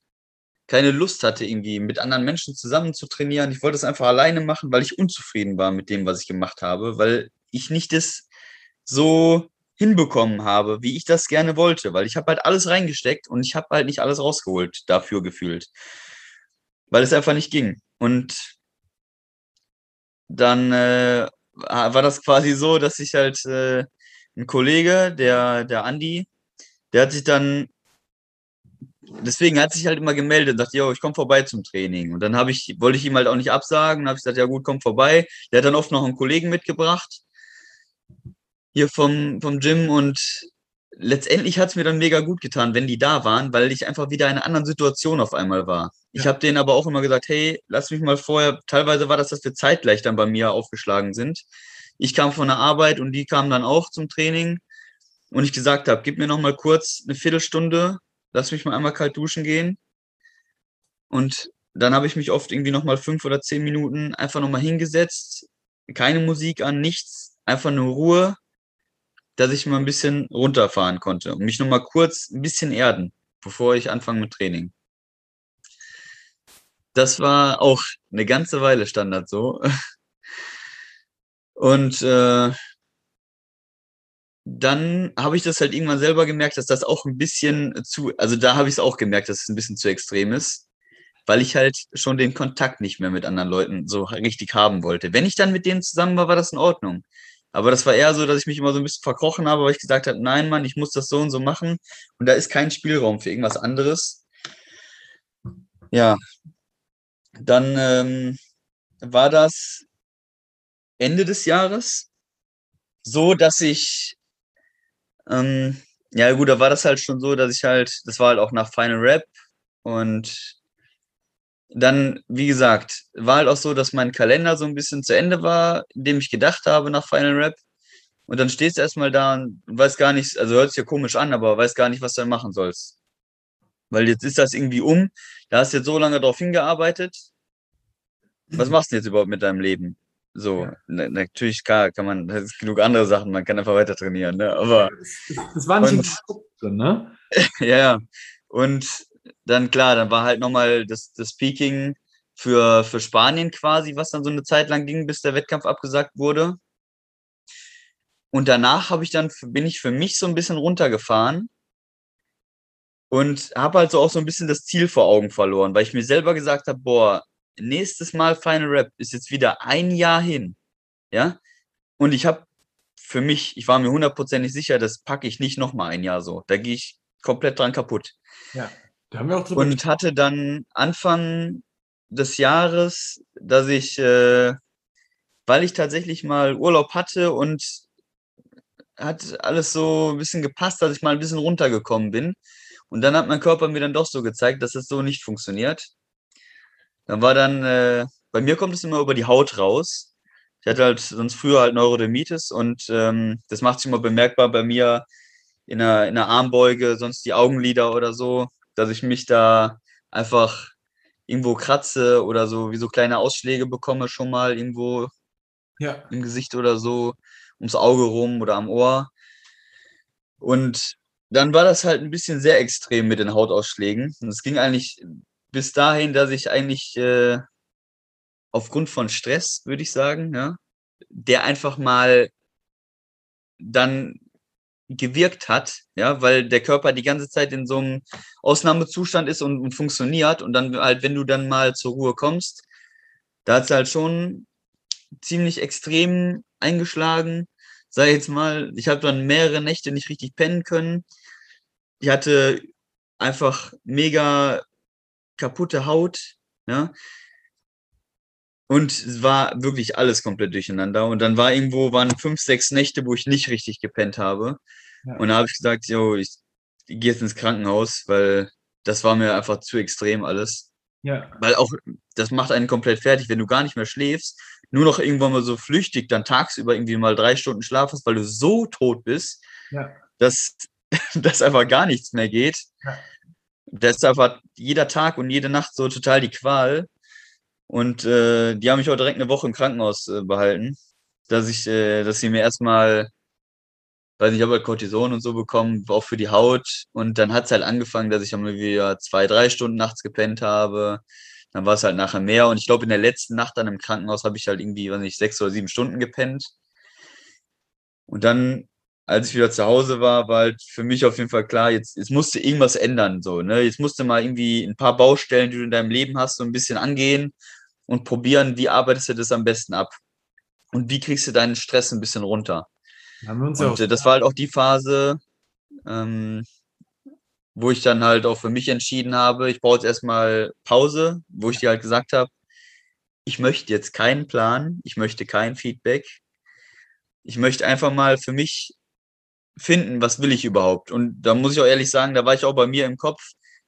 keine Lust hatte, irgendwie mit anderen Menschen zusammen zu trainieren. Ich wollte es einfach alleine machen, weil ich unzufrieden war mit dem, was ich gemacht habe, weil ich nicht das so hinbekommen habe, wie ich das gerne wollte, weil ich habe halt alles reingesteckt und ich habe halt nicht alles rausgeholt dafür gefühlt, weil es einfach nicht ging. Und dann äh, war das quasi so, dass ich halt äh, ein Kollege, der der Andi, der hat sich dann deswegen hat sich halt immer gemeldet und dachte, yo, ich komme vorbei zum Training. Und dann habe ich, wollte ich ihm halt auch nicht absagen, habe ich gesagt, ja gut, komm vorbei. Der hat dann oft noch einen Kollegen mitgebracht hier vom, vom Gym und letztendlich hat es mir dann mega gut getan, wenn die da waren, weil ich einfach wieder in einer anderen Situation auf einmal war. Ja. Ich habe denen aber auch immer gesagt, hey, lass mich mal vorher, teilweise war das, dass wir zeitgleich dann bei mir aufgeschlagen sind. Ich kam von der Arbeit und die kamen dann auch zum Training und ich gesagt habe, gib mir noch mal kurz eine Viertelstunde, lass mich mal einmal kalt duschen gehen. Und dann habe ich mich oft irgendwie noch mal fünf oder zehn Minuten einfach noch mal hingesetzt, keine Musik an, nichts, einfach nur Ruhe, dass ich mal ein bisschen runterfahren konnte und mich noch mal kurz ein bisschen erden, bevor ich anfange mit Training. Das war auch eine ganze Weile Standard so. Und äh, dann habe ich das halt irgendwann selber gemerkt, dass das auch ein bisschen zu, also da habe ich es auch gemerkt, dass es ein bisschen zu extrem ist, weil ich halt schon den Kontakt nicht mehr mit anderen Leuten so richtig haben wollte. Wenn ich dann mit denen zusammen war, war das in Ordnung. Aber das war eher so, dass ich mich immer so ein bisschen verkrochen habe, weil ich gesagt habe, nein, Mann, ich muss das so und so machen. Und da ist kein Spielraum für irgendwas anderes. Ja. Dann ähm, war das Ende des Jahres so, dass ich, ähm, ja gut, da war das halt schon so, dass ich halt, das war halt auch nach Final Rap und dann, wie gesagt, war halt auch so, dass mein Kalender so ein bisschen zu Ende war, in dem ich gedacht habe nach Final Rap. Und dann stehst du erstmal da und weißt gar nicht, also hört sich ja komisch an, aber weißt gar nicht, was du dann machen sollst. Weil jetzt ist das irgendwie um, da hast du jetzt so lange darauf hingearbeitet. Was machst du denn jetzt überhaupt mit deinem Leben? So, ja. natürlich klar, kann man, das ist genug andere Sachen, man kann einfach weiter trainieren, ne? Aber. Das, das war nicht und, drin, ne? ja, ja. Und dann klar, dann war halt nochmal das, das Peaking für, für Spanien quasi, was dann so eine Zeit lang ging, bis der Wettkampf abgesagt wurde. Und danach habe ich dann, bin ich für mich so ein bisschen runtergefahren und habe halt so auch so ein bisschen das Ziel vor Augen verloren, weil ich mir selber gesagt habe, boah, nächstes Mal Final Rap ist jetzt wieder ein Jahr hin. Ja. Und ich habe für mich, ich war mir hundertprozentig sicher, das packe ich nicht nochmal ein Jahr so. Da gehe ich komplett dran kaputt. Ja. Und hatte dann Anfang des Jahres, dass ich, äh, weil ich tatsächlich mal Urlaub hatte und hat alles so ein bisschen gepasst, dass ich mal ein bisschen runtergekommen bin. Und dann hat mein Körper mir dann doch so gezeigt, dass das so nicht funktioniert. Dann war dann, äh, bei mir kommt es immer über die Haut raus. Ich hatte halt sonst früher halt Neurodermitis und ähm, das macht sich immer bemerkbar bei mir in der, in der Armbeuge, sonst die Augenlider oder so dass ich mich da einfach irgendwo kratze oder so, wie so kleine Ausschläge bekomme schon mal irgendwo ja. im Gesicht oder so, ums Auge rum oder am Ohr. Und dann war das halt ein bisschen sehr extrem mit den Hautausschlägen. Und es ging eigentlich bis dahin, dass ich eigentlich äh, aufgrund von Stress, würde ich sagen, ja, der einfach mal dann gewirkt hat, ja, weil der Körper die ganze Zeit in so einem Ausnahmezustand ist und, und funktioniert und dann halt, wenn du dann mal zur Ruhe kommst, da hat es halt schon ziemlich extrem eingeschlagen. Sei jetzt mal, ich habe dann mehrere Nächte nicht richtig pennen können. Ich hatte einfach mega kaputte Haut, ja. Und es war wirklich alles komplett durcheinander. Und dann war irgendwo, waren fünf, sechs Nächte, wo ich nicht richtig gepennt habe. Ja. Und da habe ich gesagt, yo, ich, ich gehe jetzt ins Krankenhaus, weil das war mir einfach zu extrem alles. Ja. Weil auch, das macht einen komplett fertig, wenn du gar nicht mehr schläfst, nur noch irgendwann mal so flüchtig dann tagsüber irgendwie mal drei Stunden Schlaf hast, weil du so tot bist, ja. dass, dass einfach gar nichts mehr geht. Ja. Deshalb hat jeder Tag und jede Nacht so total die Qual. Und äh, die haben mich auch direkt eine Woche im Krankenhaus äh, behalten, dass ich, äh, dass sie mir erstmal, weiß nicht, ich habe halt Cortison und so bekommen, auch für die Haut. Und dann hat es halt angefangen, dass ich dann wieder zwei, drei Stunden nachts gepennt habe. Dann war es halt nachher mehr. Und ich glaube, in der letzten Nacht dann im Krankenhaus habe ich halt irgendwie, weiß nicht, sechs oder sieben Stunden gepennt. Und dann als ich wieder zu Hause war, war halt für mich auf jeden Fall klar, jetzt, jetzt musste irgendwas ändern. So, ne? Jetzt musste mal irgendwie ein paar Baustellen, die du in deinem Leben hast, so ein bisschen angehen und probieren, wie arbeitest du das am besten ab? Und wie kriegst du deinen Stress ein bisschen runter? Und äh, das war halt auch die Phase, ähm, wo ich dann halt auch für mich entschieden habe, ich brauche jetzt erstmal Pause, wo ich dir halt gesagt habe, ich möchte jetzt keinen Plan, ich möchte kein Feedback. Ich möchte einfach mal für mich finden, was will ich überhaupt. Und da muss ich auch ehrlich sagen, da war ich auch bei mir im Kopf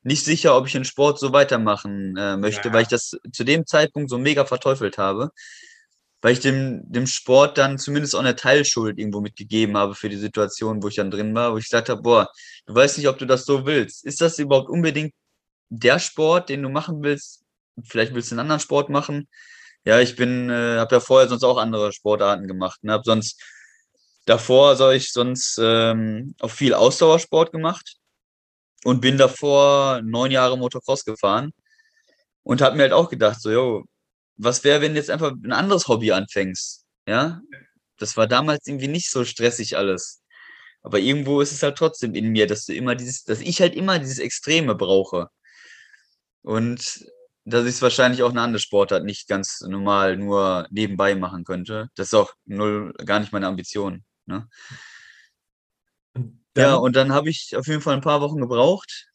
nicht sicher, ob ich den Sport so weitermachen äh, möchte, ja. weil ich das zu dem Zeitpunkt so mega verteufelt habe, weil ich dem, dem Sport dann zumindest auch eine Teilschuld irgendwo mitgegeben habe für die Situation, wo ich dann drin war, wo ich gesagt habe, boah, du weißt nicht, ob du das so willst. Ist das überhaupt unbedingt der Sport, den du machen willst? Vielleicht willst du einen anderen Sport machen. Ja, ich bin, äh, habe ja vorher sonst auch andere Sportarten gemacht. Ne? Habe sonst Davor habe ich sonst ähm, auch viel Ausdauersport gemacht und bin davor neun Jahre Motocross gefahren und habe mir halt auch gedacht, so, yo, was wäre, wenn du jetzt einfach ein anderes Hobby anfängst? Ja, das war damals irgendwie nicht so stressig alles. Aber irgendwo ist es halt trotzdem in mir, dass du immer dieses, dass ich halt immer dieses Extreme brauche. Und dass ich es wahrscheinlich auch eine andere Sportart nicht ganz normal nur nebenbei machen könnte. Das ist auch null, gar nicht meine Ambition. Ne? ja, und dann habe ich auf jeden Fall ein paar Wochen gebraucht,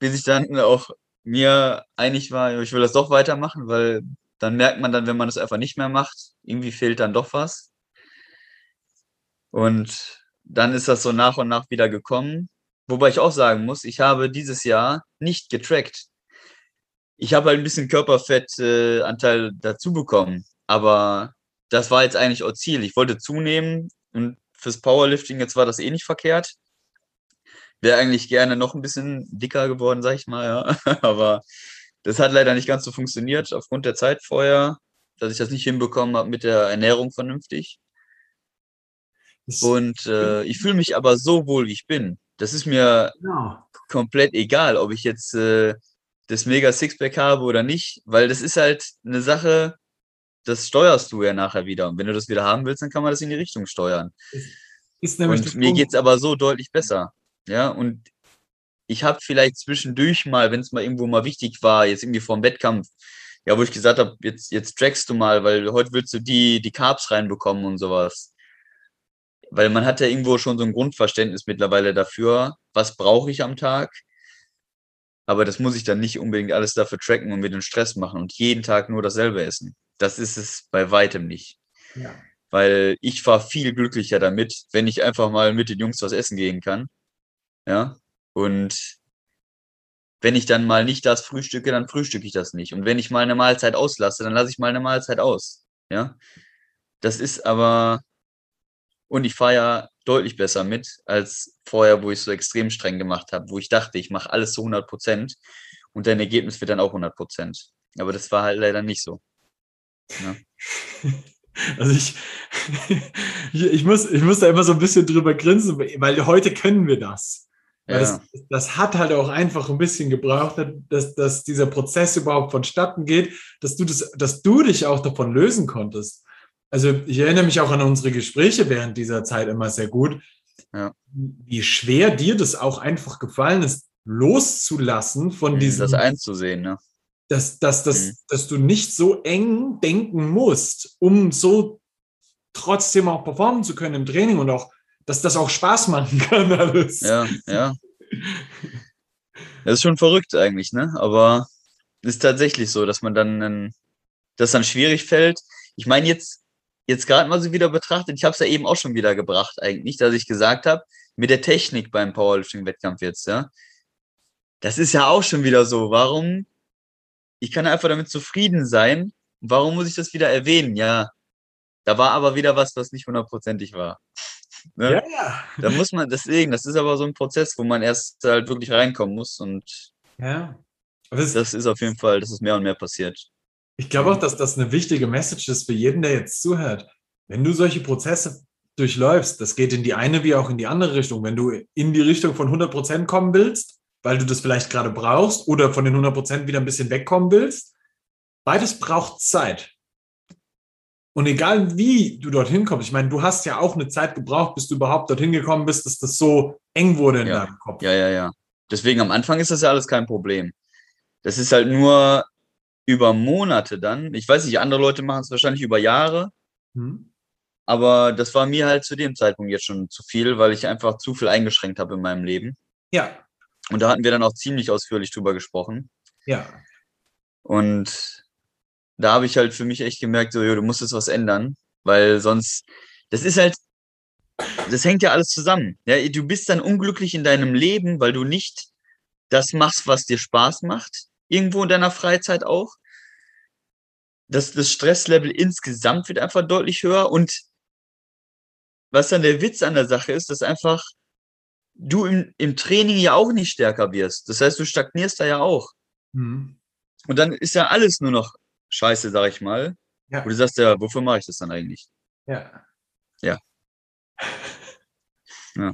bis ich dann auch mir einig war, ich will das doch weitermachen, weil dann merkt man dann, wenn man das einfach nicht mehr macht, irgendwie fehlt dann doch was. Und dann ist das so nach und nach wieder gekommen. Wobei ich auch sagen muss, ich habe dieses Jahr nicht getrackt. Ich habe halt ein bisschen Körperfettanteil äh, dazu bekommen, aber das war jetzt eigentlich auch Ziel. Ich wollte zunehmen und fürs Powerlifting jetzt war das eh nicht verkehrt. Wäre eigentlich gerne noch ein bisschen dicker geworden, sag ich mal, ja. aber das hat leider nicht ganz so funktioniert aufgrund der Zeit vorher, dass ich das nicht hinbekommen habe mit der Ernährung vernünftig. Und äh, ich fühle mich aber so wohl, wie ich bin. Das ist mir genau. komplett egal, ob ich jetzt äh, das mega Sixpack habe oder nicht, weil das ist halt eine Sache, das steuerst du ja nachher wieder. Und wenn du das wieder haben willst, dann kann man das in die Richtung steuern. und mir geht es aber so deutlich besser. Ja, und ich habe vielleicht zwischendurch mal, wenn es mal irgendwo mal wichtig war, jetzt irgendwie vor dem Wettkampf, ja, wo ich gesagt habe, jetzt, jetzt trackst du mal, weil heute willst du die, die Carbs reinbekommen und sowas. Weil man hat ja irgendwo schon so ein Grundverständnis mittlerweile dafür, was brauche ich am Tag. Aber das muss ich dann nicht unbedingt alles dafür tracken und mir den Stress machen und jeden Tag nur dasselbe essen. Das ist es bei weitem nicht. Ja. Weil ich war viel glücklicher damit, wenn ich einfach mal mit den Jungs was essen gehen kann. Ja. Und wenn ich dann mal nicht das frühstücke, dann frühstücke ich das nicht. Und wenn ich mal eine Mahlzeit auslasse, dann lasse ich mal eine Mahlzeit aus. Ja. Das ist aber und ich fahre ja deutlich besser mit als vorher, wo ich so extrem streng gemacht habe, wo ich dachte, ich mache alles zu 100 Prozent und dein Ergebnis wird dann auch 100 Prozent. Aber das war halt leider nicht so. Ja. Also ich, ich, muss, ich muss da immer so ein bisschen drüber grinsen, weil heute können wir das. Ja. das. Das hat halt auch einfach ein bisschen gebraucht, dass, dass dieser Prozess überhaupt vonstatten geht, dass du, das, dass du dich auch davon lösen konntest. Also ich erinnere mich auch an unsere Gespräche während dieser Zeit immer sehr gut, ja. wie schwer dir das auch einfach gefallen ist, loszulassen von mhm, diesem. Das einzusehen, ne? Dass, dass, dass, mhm. dass du nicht so eng denken musst, um so trotzdem auch performen zu können im Training und auch, dass das auch Spaß machen kann alles. Ja, ja. Das ist schon verrückt eigentlich, ne? Aber ist tatsächlich so, dass man dann, das dann schwierig fällt. Ich meine, jetzt jetzt gerade mal so wieder betrachtet, ich habe es ja eben auch schon wieder gebracht eigentlich, dass ich gesagt habe, mit der Technik beim Powerlifting-Wettkampf jetzt, ja, das ist ja auch schon wieder so. Warum? Ich kann einfach damit zufrieden sein. Warum muss ich das wieder erwähnen? Ja, da war aber wieder was, was nicht hundertprozentig war. Ne? Ja, ja. Da muss man, deswegen, das ist aber so ein Prozess, wo man erst halt wirklich reinkommen muss und ja. Das, das ist auf jeden Fall, das ist mehr und mehr passiert. Ich glaube auch, dass das eine wichtige Message ist für jeden, der jetzt zuhört. Wenn du solche Prozesse durchläufst, das geht in die eine wie auch in die andere Richtung. Wenn du in die Richtung von 100 Prozent kommen willst, weil du das vielleicht gerade brauchst oder von den 100 Prozent wieder ein bisschen wegkommen willst, beides braucht Zeit. Und egal wie du dorthin kommst, ich meine, du hast ja auch eine Zeit gebraucht, bis du überhaupt dorthin gekommen bist, dass das so eng wurde in ja. deinem Kopf. Ja, ja, ja. Deswegen am Anfang ist das ja alles kein Problem. Das ist halt nur über Monate dann. Ich weiß nicht, andere Leute machen es wahrscheinlich über Jahre. Mhm. Aber das war mir halt zu dem Zeitpunkt jetzt schon zu viel, weil ich einfach zu viel eingeschränkt habe in meinem Leben. Ja. Und da hatten wir dann auch ziemlich ausführlich drüber gesprochen. Ja. Und da habe ich halt für mich echt gemerkt, so, jo, du musst jetzt was ändern, weil sonst, das ist halt, das hängt ja alles zusammen. Ja, du bist dann unglücklich in deinem Leben, weil du nicht das machst, was dir Spaß macht irgendwo in deiner Freizeit auch. Das, das Stresslevel insgesamt wird einfach deutlich höher und was dann der Witz an der Sache ist, dass einfach du im, im Training ja auch nicht stärker wirst. Das heißt, du stagnierst da ja auch. Mhm. Und dann ist ja alles nur noch scheiße, sag ich mal. Ja. Und du sagst ja, wofür mache ich das dann eigentlich? Ja. Ja. ja.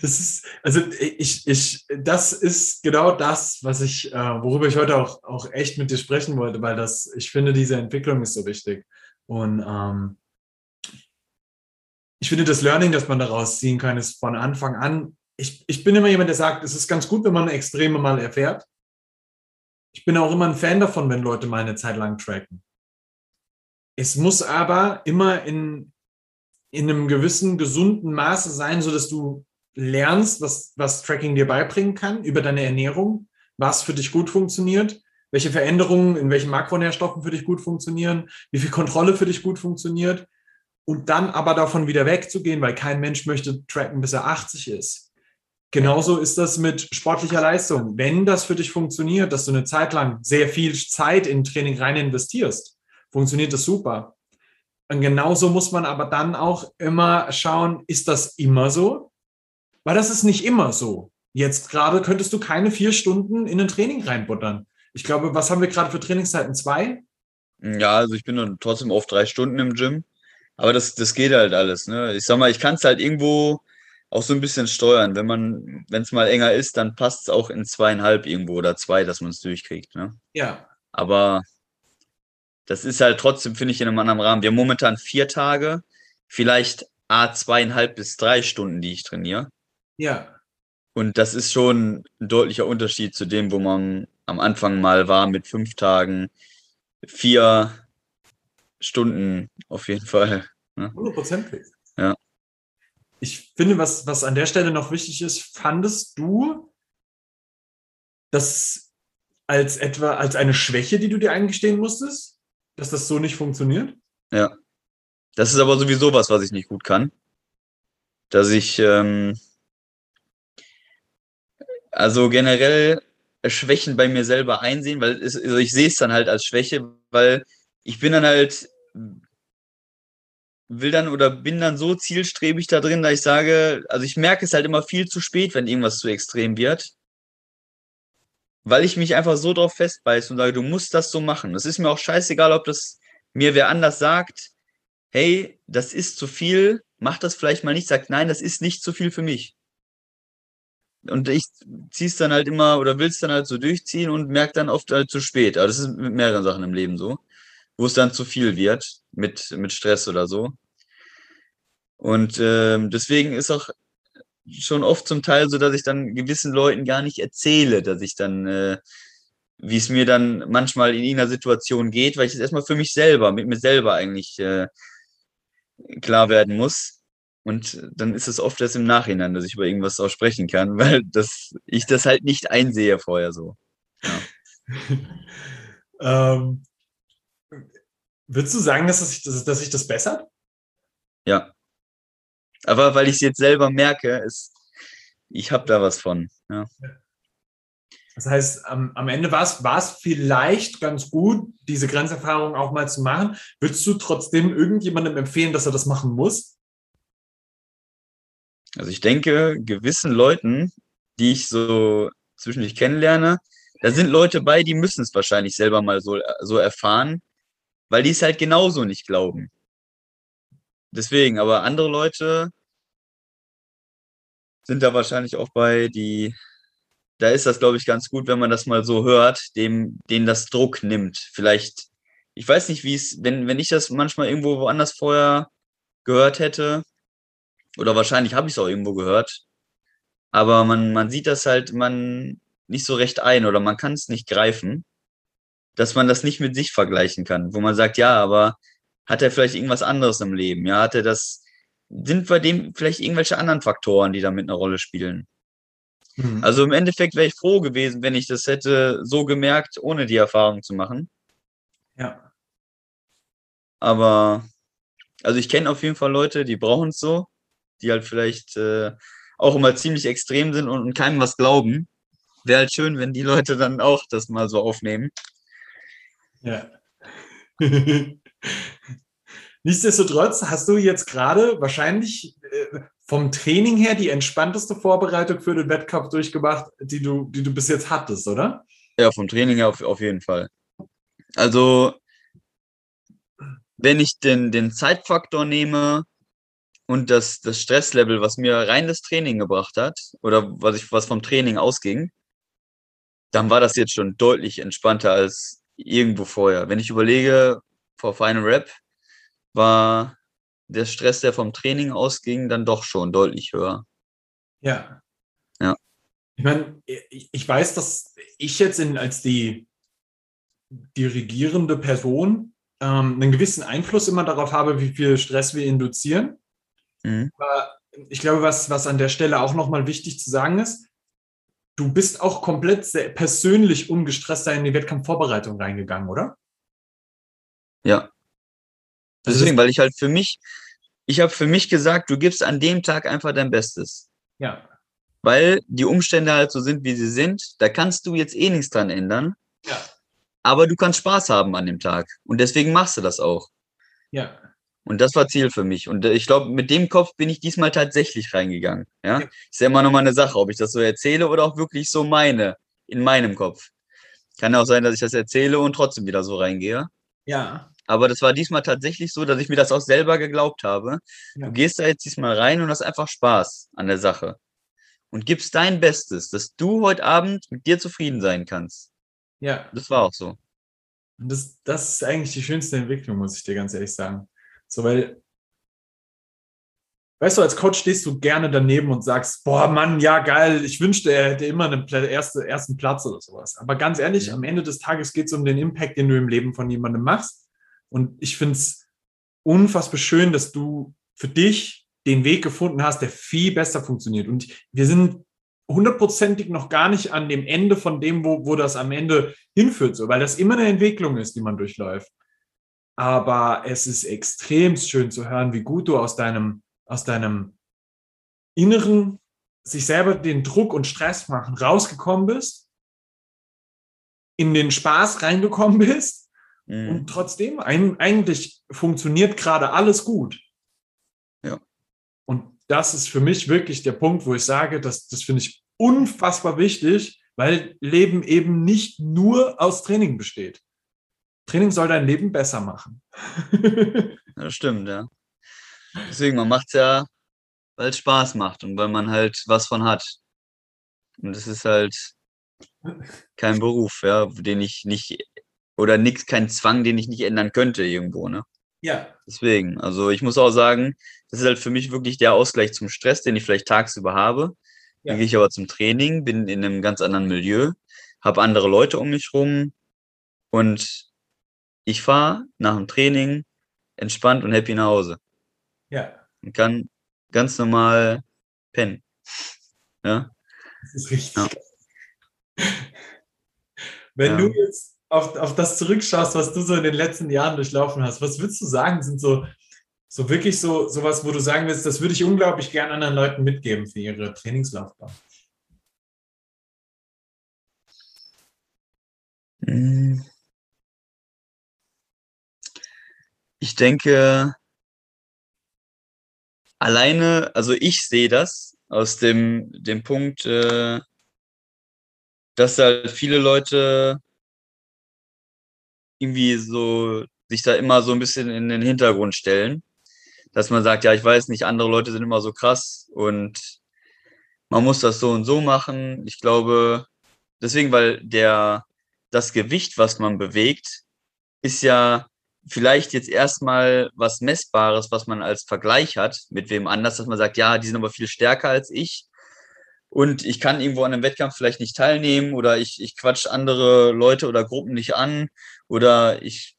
Das ist, also ich, ich, das ist genau das, was ich, äh, worüber ich heute auch, auch echt mit dir sprechen wollte, weil das, ich finde, diese Entwicklung ist so wichtig. Und ähm, ich finde, das Learning, das man daraus ziehen kann, ist von Anfang an, ich, ich bin immer jemand, der sagt, es ist ganz gut, wenn man Extreme mal erfährt. Ich bin auch immer ein Fan davon, wenn Leute mal eine Zeit lang tracken. Es muss aber immer in, in einem gewissen gesunden Maße sein, sodass du lernst, was, was Tracking dir beibringen kann über deine Ernährung, was für dich gut funktioniert, welche Veränderungen in welchen Makronährstoffen für dich gut funktionieren, wie viel Kontrolle für dich gut funktioniert und dann aber davon wieder wegzugehen, weil kein Mensch möchte tracken, bis er 80 ist. Genauso ist das mit sportlicher Leistung. Wenn das für dich funktioniert, dass du eine Zeit lang sehr viel Zeit in Training rein investierst, funktioniert das super. Und genauso muss man aber dann auch immer schauen, ist das immer so? Weil das ist nicht immer so. Jetzt gerade könntest du keine vier Stunden in ein Training reinbuttern. Ich glaube, was haben wir gerade für Trainingszeiten? Zwei? Ja, also ich bin dann trotzdem auf drei Stunden im Gym. Aber das, das geht halt alles. Ne? Ich sag mal, ich kann es halt irgendwo auch so ein bisschen steuern. Wenn man, wenn es mal enger ist, dann passt es auch in zweieinhalb irgendwo oder zwei, dass man es durchkriegt. Ne? Ja. Aber das ist halt trotzdem, finde ich, in einem anderen Rahmen. Wir haben momentan vier Tage, vielleicht A zweieinhalb bis drei Stunden, die ich trainiere. Ja. Und das ist schon ein deutlicher Unterschied zu dem, wo man am Anfang mal war mit fünf Tagen, vier Stunden auf jeden Fall. Ne? Hundertprozentig. Ja. Ich finde, was, was an der Stelle noch wichtig ist, fandest du das als etwa als eine Schwäche, die du dir eingestehen musstest, dass das so nicht funktioniert? Ja. Das ist aber sowieso was, was ich nicht gut kann. Dass ich ähm, also generell Schwächen bei mir selber einsehen, weil es, also ich sehe es dann halt als Schwäche, weil ich bin dann halt, will dann oder bin dann so zielstrebig da drin, dass ich sage, also ich merke es halt immer viel zu spät, wenn irgendwas zu extrem wird. Weil ich mich einfach so drauf festbeiße und sage, du musst das so machen. Es ist mir auch scheißegal, ob das mir wer anders sagt, hey, das ist zu viel, mach das vielleicht mal nicht, sagt, nein, das ist nicht zu viel für mich. Und ich ziehe es dann halt immer oder will es dann halt so durchziehen und merke dann oft halt zu spät. Aber das ist mit mehreren Sachen im Leben so, wo es dann zu viel wird mit, mit Stress oder so. Und ähm, deswegen ist auch schon oft zum Teil so, dass ich dann gewissen Leuten gar nicht erzähle, dass ich dann, äh, wie es mir dann manchmal in irgendeiner Situation geht, weil ich es erstmal für mich selber, mit mir selber eigentlich äh, klar werden muss. Und dann ist es oft erst im Nachhinein, dass ich über irgendwas auch sprechen kann, weil das, ich das halt nicht einsehe vorher so. Ja. ähm, würdest du sagen, dass, das, dass, dass sich das bessert? Ja. Aber weil ich es jetzt selber merke, ist, ich habe da was von. Ja. Das heißt, am, am Ende war es vielleicht ganz gut, diese Grenzerfahrung auch mal zu machen. Würdest du trotzdem irgendjemandem empfehlen, dass er das machen muss? Also ich denke, gewissen Leuten, die ich so zwischendurch kennenlerne, da sind Leute bei, die müssen es wahrscheinlich selber mal so, so erfahren, weil die es halt genauso nicht glauben. Deswegen, aber andere Leute sind da wahrscheinlich auch bei, die, da ist das, glaube ich, ganz gut, wenn man das mal so hört, dem, denen das Druck nimmt. Vielleicht, ich weiß nicht, wie es, wenn, wenn ich das manchmal irgendwo woanders vorher gehört hätte, oder wahrscheinlich habe ich es auch irgendwo gehört. Aber man, man sieht das halt man nicht so recht ein oder man kann es nicht greifen, dass man das nicht mit sich vergleichen kann, wo man sagt, ja, aber hat er vielleicht irgendwas anderes im Leben? Ja, hat er das, sind bei dem vielleicht irgendwelche anderen Faktoren, die damit eine Rolle spielen? Mhm. Also im Endeffekt wäre ich froh gewesen, wenn ich das hätte so gemerkt, ohne die Erfahrung zu machen. Ja. Aber, also ich kenne auf jeden Fall Leute, die brauchen es so die halt vielleicht äh, auch immer ziemlich extrem sind und, und keinem was glauben. Wäre halt schön, wenn die Leute dann auch das mal so aufnehmen. Ja. Nichtsdestotrotz hast du jetzt gerade wahrscheinlich äh, vom Training her die entspannteste Vorbereitung für den Wettkampf durchgemacht, die du, die du bis jetzt hattest, oder? Ja, vom Training her auf, auf jeden Fall. Also, wenn ich den, den Zeitfaktor nehme, und das, das Stresslevel, was mir rein das Training gebracht hat, oder was ich, was vom Training ausging, dann war das jetzt schon deutlich entspannter als irgendwo vorher. Wenn ich überlege, vor Final Rap war der Stress, der vom Training ausging, dann doch schon deutlich höher. Ja. Ja. Ich meine, ich weiß, dass ich jetzt in, als die dirigierende Person ähm, einen gewissen Einfluss immer darauf habe, wie viel Stress wir induzieren. Mhm. Aber ich glaube, was, was an der Stelle auch nochmal wichtig zu sagen ist, du bist auch komplett persönlich ungestresst in die Wettkampfvorbereitung reingegangen, oder? Ja. Deswegen, weil ich halt für mich, ich habe für mich gesagt, du gibst an dem Tag einfach dein Bestes. Ja. Weil die Umstände halt so sind, wie sie sind. Da kannst du jetzt eh nichts dran ändern. Ja. Aber du kannst Spaß haben an dem Tag. Und deswegen machst du das auch. Ja. Und das war Ziel für mich. Und äh, ich glaube, mit dem Kopf bin ich diesmal tatsächlich reingegangen. Ja? Ist ja immer noch mal eine Sache, ob ich das so erzähle oder auch wirklich so meine, in meinem Kopf. Kann auch sein, dass ich das erzähle und trotzdem wieder so reingehe. Ja. Aber das war diesmal tatsächlich so, dass ich mir das auch selber geglaubt habe. Ja. Du gehst da jetzt diesmal rein und hast einfach Spaß an der Sache. Und gibst dein Bestes, dass du heute Abend mit dir zufrieden sein kannst. Ja. Das war auch so. Und das, das ist eigentlich die schönste Entwicklung, muss ich dir ganz ehrlich sagen. So, weil, weißt du, als Coach stehst du gerne daneben und sagst, boah, Mann, ja, geil, ich wünschte, er hätte immer einen erste, ersten Platz oder sowas. Aber ganz ehrlich, Ja. am Ende des Tages geht es um den Impact, den du im Leben von jemandem machst. Und ich finde es unfassbar schön, dass du für dich den Weg gefunden hast, der viel besser funktioniert. Und wir sind hundertprozentig noch gar nicht an dem Ende von dem, wo, wo das am Ende hinführt, so, weil das immer eine Entwicklung ist, die man durchläuft. Aber es ist extrem schön zu hören, wie gut du aus deinem, aus deinem Inneren sich selber den Druck und Stress machen rausgekommen bist, in den Spaß reingekommen bist Mhm. und trotzdem ein, eigentlich funktioniert gerade alles gut. Ja. Und das ist für mich wirklich der Punkt, wo ich sage, dass, das finde ich unfassbar wichtig, weil Leben eben nicht nur aus Training besteht. Training soll dein Leben besser machen. Das stimmt, ja. Deswegen, man macht es ja, weil es Spaß macht und weil man halt was von hat. Und es ist halt kein Beruf, ja, den ich nicht, oder nix, kein Zwang, den ich nicht ändern könnte irgendwo, ne? ja. Deswegen, also ich muss auch sagen, das ist halt für mich wirklich der Ausgleich zum Stress, den ich vielleicht tagsüber habe. Ja. Dann gehe ich aber zum Training, bin in einem ganz anderen Milieu, habe andere Leute um mich rum und ich fahre nach dem Training entspannt und happy nach Hause Ja, und kann ganz normal pennen. Ja, das ist richtig. Ja. Wenn Ja. du jetzt auf, auf das zurückschaust, was du so in den letzten Jahren durchlaufen hast, was würdest du sagen, sind so, so wirklich so sowas, wo du sagen willst, das würde ich unglaublich gern anderen Leuten mitgeben für ihre Trainingslaufbahn? Mm. Ich denke, alleine, also ich sehe das aus dem, dem Punkt, äh, dass halt viele Leute irgendwie so sich da immer so ein bisschen in den Hintergrund stellen. Dass man sagt, ja, ich weiß nicht, andere Leute sind immer so krass und man muss das so und so machen. Ich glaube, deswegen, weil der, das Gewicht, was man bewegt, ist ja vielleicht jetzt erstmal was Messbares, was man als Vergleich hat mit wem anders, dass man sagt, ja, die sind aber viel stärker als ich und ich kann irgendwo an einem Wettkampf vielleicht nicht teilnehmen oder ich, ich quatsch andere Leute oder Gruppen nicht an oder ich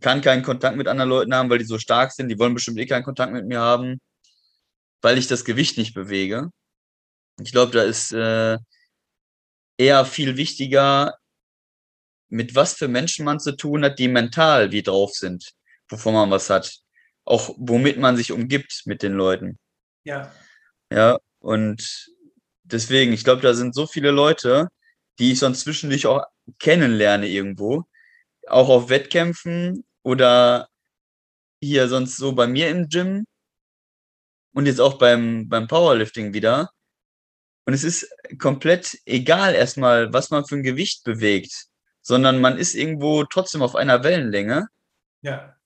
kann keinen Kontakt mit anderen Leuten haben, weil die so stark sind, die wollen bestimmt eh keinen Kontakt mit mir haben, weil ich das Gewicht nicht bewege. Ich glaube, da ist äh, eher viel wichtiger, mit was für Menschen man zu tun hat, die mental wie drauf sind, wovon man was hat. Auch womit man sich umgibt mit den Leuten. Ja. Ja, und deswegen, ich glaube, da sind so viele Leute, die ich sonst zwischendurch auch kennenlerne irgendwo, auch auf Wettkämpfen oder hier sonst so bei mir im Gym und jetzt auch beim, beim Powerlifting wieder. Und es ist komplett egal erstmal, was man für ein Gewicht bewegt, sondern man ist irgendwo trotzdem auf einer Wellenlänge, Ja.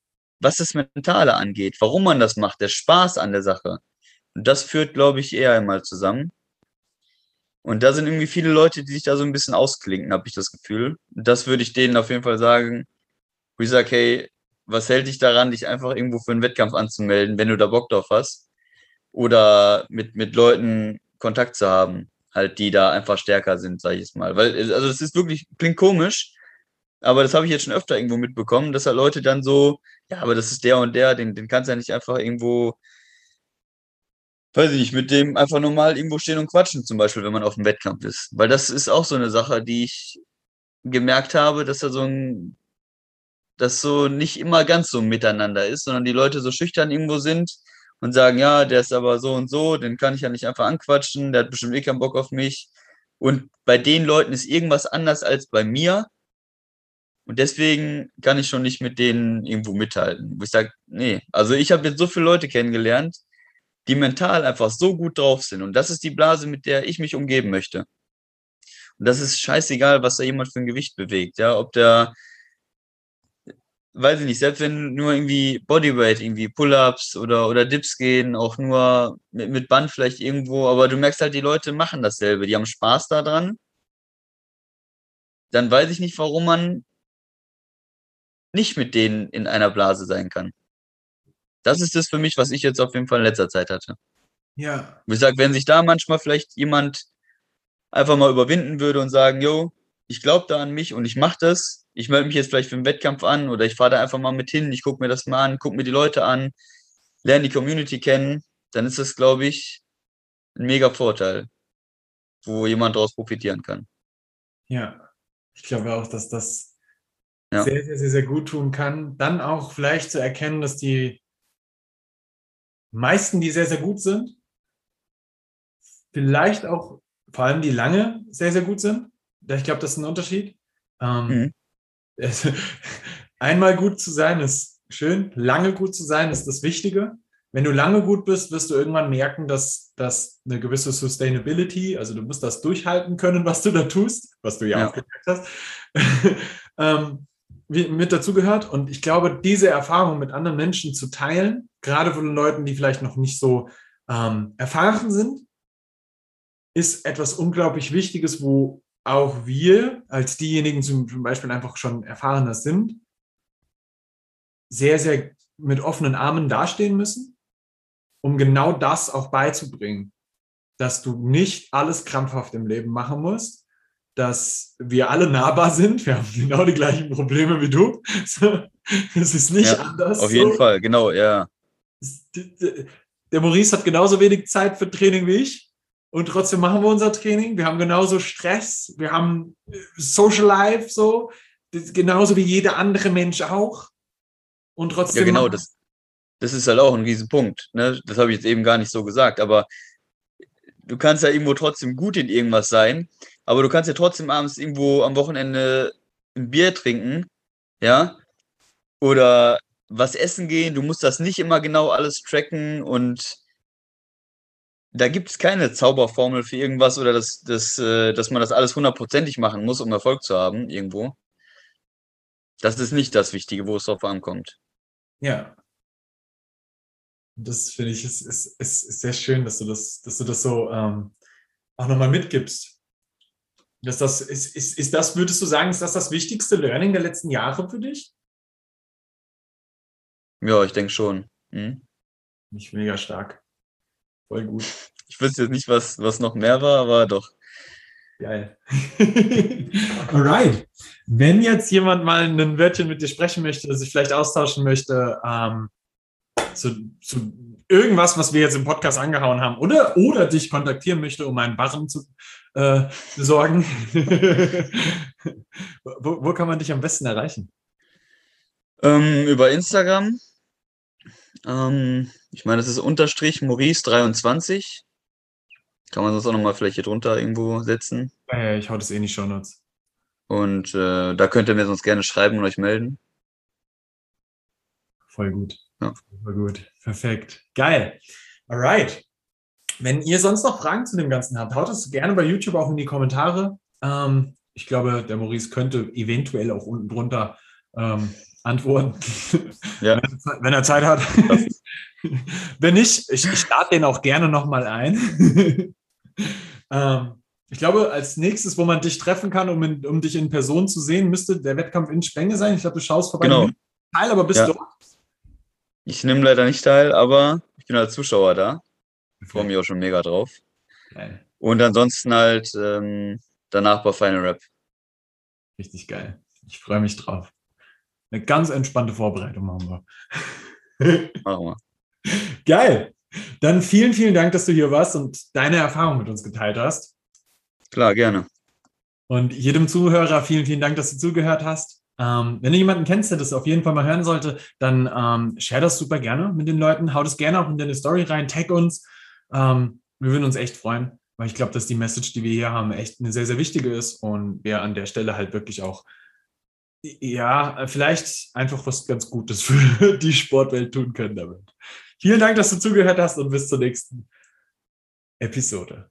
was das Mentale angeht, warum man das macht, der Spaß an der Sache. Und das führt, glaube ich, eher einmal zusammen. Und da sind irgendwie viele Leute, die sich da so ein bisschen ausklinken, habe ich das Gefühl. Und das würde ich denen auf jeden Fall sagen, wo ich sage, hey, was hält dich daran, dich einfach irgendwo für einen Wettkampf anzumelden, wenn du da Bock drauf hast? Oder mit, mit Leuten Kontakt zu haben, halt, die da einfach stärker sind, sag ich es mal. Weil, also es ist wirklich, klingt komisch, aber das habe ich jetzt schon öfter irgendwo mitbekommen, dass halt Leute dann so, ja, aber das ist der und der, den, den kannst du ja nicht einfach irgendwo, weiß ich nicht, mit dem einfach normal irgendwo stehen und quatschen, zum Beispiel, wenn man auf dem Wettkampf ist. Weil das ist auch so eine Sache, die ich gemerkt habe, dass da so ein, das so nicht immer ganz so miteinander ist, sondern die Leute so schüchtern irgendwo sind und sagen, ja, der ist aber so und so, den kann ich ja nicht einfach anquatschen, der hat bestimmt eh keinen Bock auf mich. Und bei den Leuten ist irgendwas anders als bei mir. Und deswegen kann ich schon nicht mit denen irgendwo mithalten. Wo ich sage, nee, also ich habe jetzt so viele Leute kennengelernt, die mental einfach so gut drauf sind. Und das ist die Blase, mit der ich mich umgeben möchte. Und das ist scheißegal, was da jemand für ein Gewicht bewegt. Ja, ob der, weiß ich nicht, selbst wenn nur irgendwie Bodyweight, irgendwie Pull-ups oder, oder Dips gehen, auch nur mit, mit Band vielleicht irgendwo, aber du merkst halt, die Leute machen dasselbe, die haben Spaß daran. Dann weiß ich nicht, warum man nicht mit denen in einer Blase sein kann. Das ist das für mich, was ich jetzt auf jeden Fall in letzter Zeit hatte. Ja. Wie gesagt, wenn sich da manchmal vielleicht jemand einfach mal überwinden würde und sagen, yo, ich glaube da an mich und ich mache das. Ich melde mich jetzt vielleicht für einen Wettkampf an oder ich fahre da einfach mal mit hin, ich gucke mir das mal an, gucke mir die Leute an, lerne die Community kennen, dann ist das, glaube ich, ein mega Vorteil, wo jemand daraus profitieren kann. Ja, ich glaube auch, dass das ja. sehr, sehr, sehr, sehr gut tun kann. Dann auch vielleicht zu erkennen, dass die meisten, die sehr, sehr gut sind, vielleicht auch vor allem die lange sehr, sehr gut sind. Ich glaube, das ist ein Unterschied. Ähm, mhm. Einmal gut zu sein ist schön, lange gut zu sein ist das Wichtige. Wenn du lange gut bist, wirst du irgendwann merken, dass, dass eine gewisse Sustainability, also du musst das durchhalten können, was du da tust, was du ja, ja. auch gesagt hast, ähm, mit dazugehört. Und ich glaube, diese Erfahrung mit anderen Menschen zu teilen, gerade von Leuten, die vielleicht noch nicht so ähm, erfahren sind, ist etwas unglaublich Wichtiges, wo auch wir als diejenigen zum Beispiel einfach schon erfahrener sind, sehr, sehr mit offenen Armen dastehen müssen, um genau das auch beizubringen, dass du nicht alles krampfhaft im Leben machen musst, dass wir alle nahbar sind. Wir haben genau die gleichen Probleme wie du. Es ist nicht ja, anders. Auf jeden so. Fall, genau, ja. Der Maurice hat genauso wenig Zeit für Training wie ich. Und trotzdem machen wir unser Training. Wir haben genauso Stress. Wir haben äh, Social Life so. Genauso wie jeder andere Mensch auch. Und trotzdem. Ja, genau. Das, das ist halt auch ein Riesenpunkt. Ne? Das habe ich jetzt eben gar nicht so gesagt. Aber du kannst ja irgendwo trotzdem gut in irgendwas sein. Aber du kannst ja trotzdem abends irgendwo am Wochenende ein Bier trinken, ja, oder was essen gehen. Du musst das nicht immer genau alles tracken und da gibt es keine Zauberformel für irgendwas oder das, das, äh, dass man das alles hundertprozentig machen muss, um Erfolg zu haben irgendwo. Das ist nicht das Wichtige, wo es drauf ankommt. Ja. Das finde ich ist, ist, ist, ist, sehr schön, dass du das, dass du das so ähm, auch nochmal mitgibst. Ist das, ist, ist, ist das, würdest du sagen, ist das das wichtigste Learning der letzten Jahre für dich? Ja, ich denke schon. Hm? Nicht mega stark. Voll gut. Ich wüsste jetzt nicht, was, was noch mehr war, aber doch. Geil. Alright. Wenn jetzt jemand mal ein Wörtchen mit dir sprechen möchte, sich vielleicht austauschen möchte, ähm, zu, zu irgendwas, was wir jetzt im Podcast angehauen haben, oder, oder dich kontaktieren möchte, um einen Barren zu äh, besorgen, wo, wo, kann man dich am besten erreichen? Ähm, über Instagram. Ähm, ich meine, das ist unterstrich Maurice23. Kann man sonst auch nochmal vielleicht hier drunter irgendwo setzen. Ja, ich hau das eh in die Shownotes. Und äh, da könnt ihr mir sonst gerne schreiben und euch melden. Voll gut. Ja. Voll gut. Perfekt. Geil. Alright. Wenn ihr sonst noch Fragen zu dem Ganzen habt, haut es gerne bei YouTube auch in die Kommentare. Ähm, ich glaube, der Maurice könnte eventuell auch unten drunter ähm, antworten, ja. wenn, er Zeit hat. wenn nicht, ich, ich lade den auch gerne nochmal ein. ähm, ich glaube, als nächstes, wo man dich treffen kann, um, in, um dich in Person zu sehen, müsste der Wettkampf in Spenge sein. Ich glaube, du schaust vorbei. Genau. teil, aber bist Ja. du? Ich nehme leider nicht teil, aber ich bin als Zuschauer da. Ich freue mich auch schon mega drauf. Geil. Und ansonsten halt ähm, danach bei Final Rap. Richtig geil. Ich freue mich drauf. Eine ganz entspannte Vorbereitung machen wir. Machen wir. Geil. Dann vielen, vielen Dank, dass du hier warst und deine Erfahrung mit uns geteilt hast. Klar, gerne. Und jedem Zuhörer vielen, vielen Dank, dass du zugehört hast. Ähm, wenn du jemanden kennst, der das auf jeden Fall mal hören sollte, dann ähm, share das super gerne mit den Leuten. Hau das gerne auch in deine Story rein, tag uns. Ähm, wir würden uns echt freuen, weil ich glaube, dass die Message, die wir hier haben, echt eine sehr, sehr wichtige ist und wir an der Stelle halt wirklich auch, ja, vielleicht einfach was ganz Gutes für die Sportwelt tun können damit. Vielen Dank, dass du zugehört hast und bis zur nächsten Episode.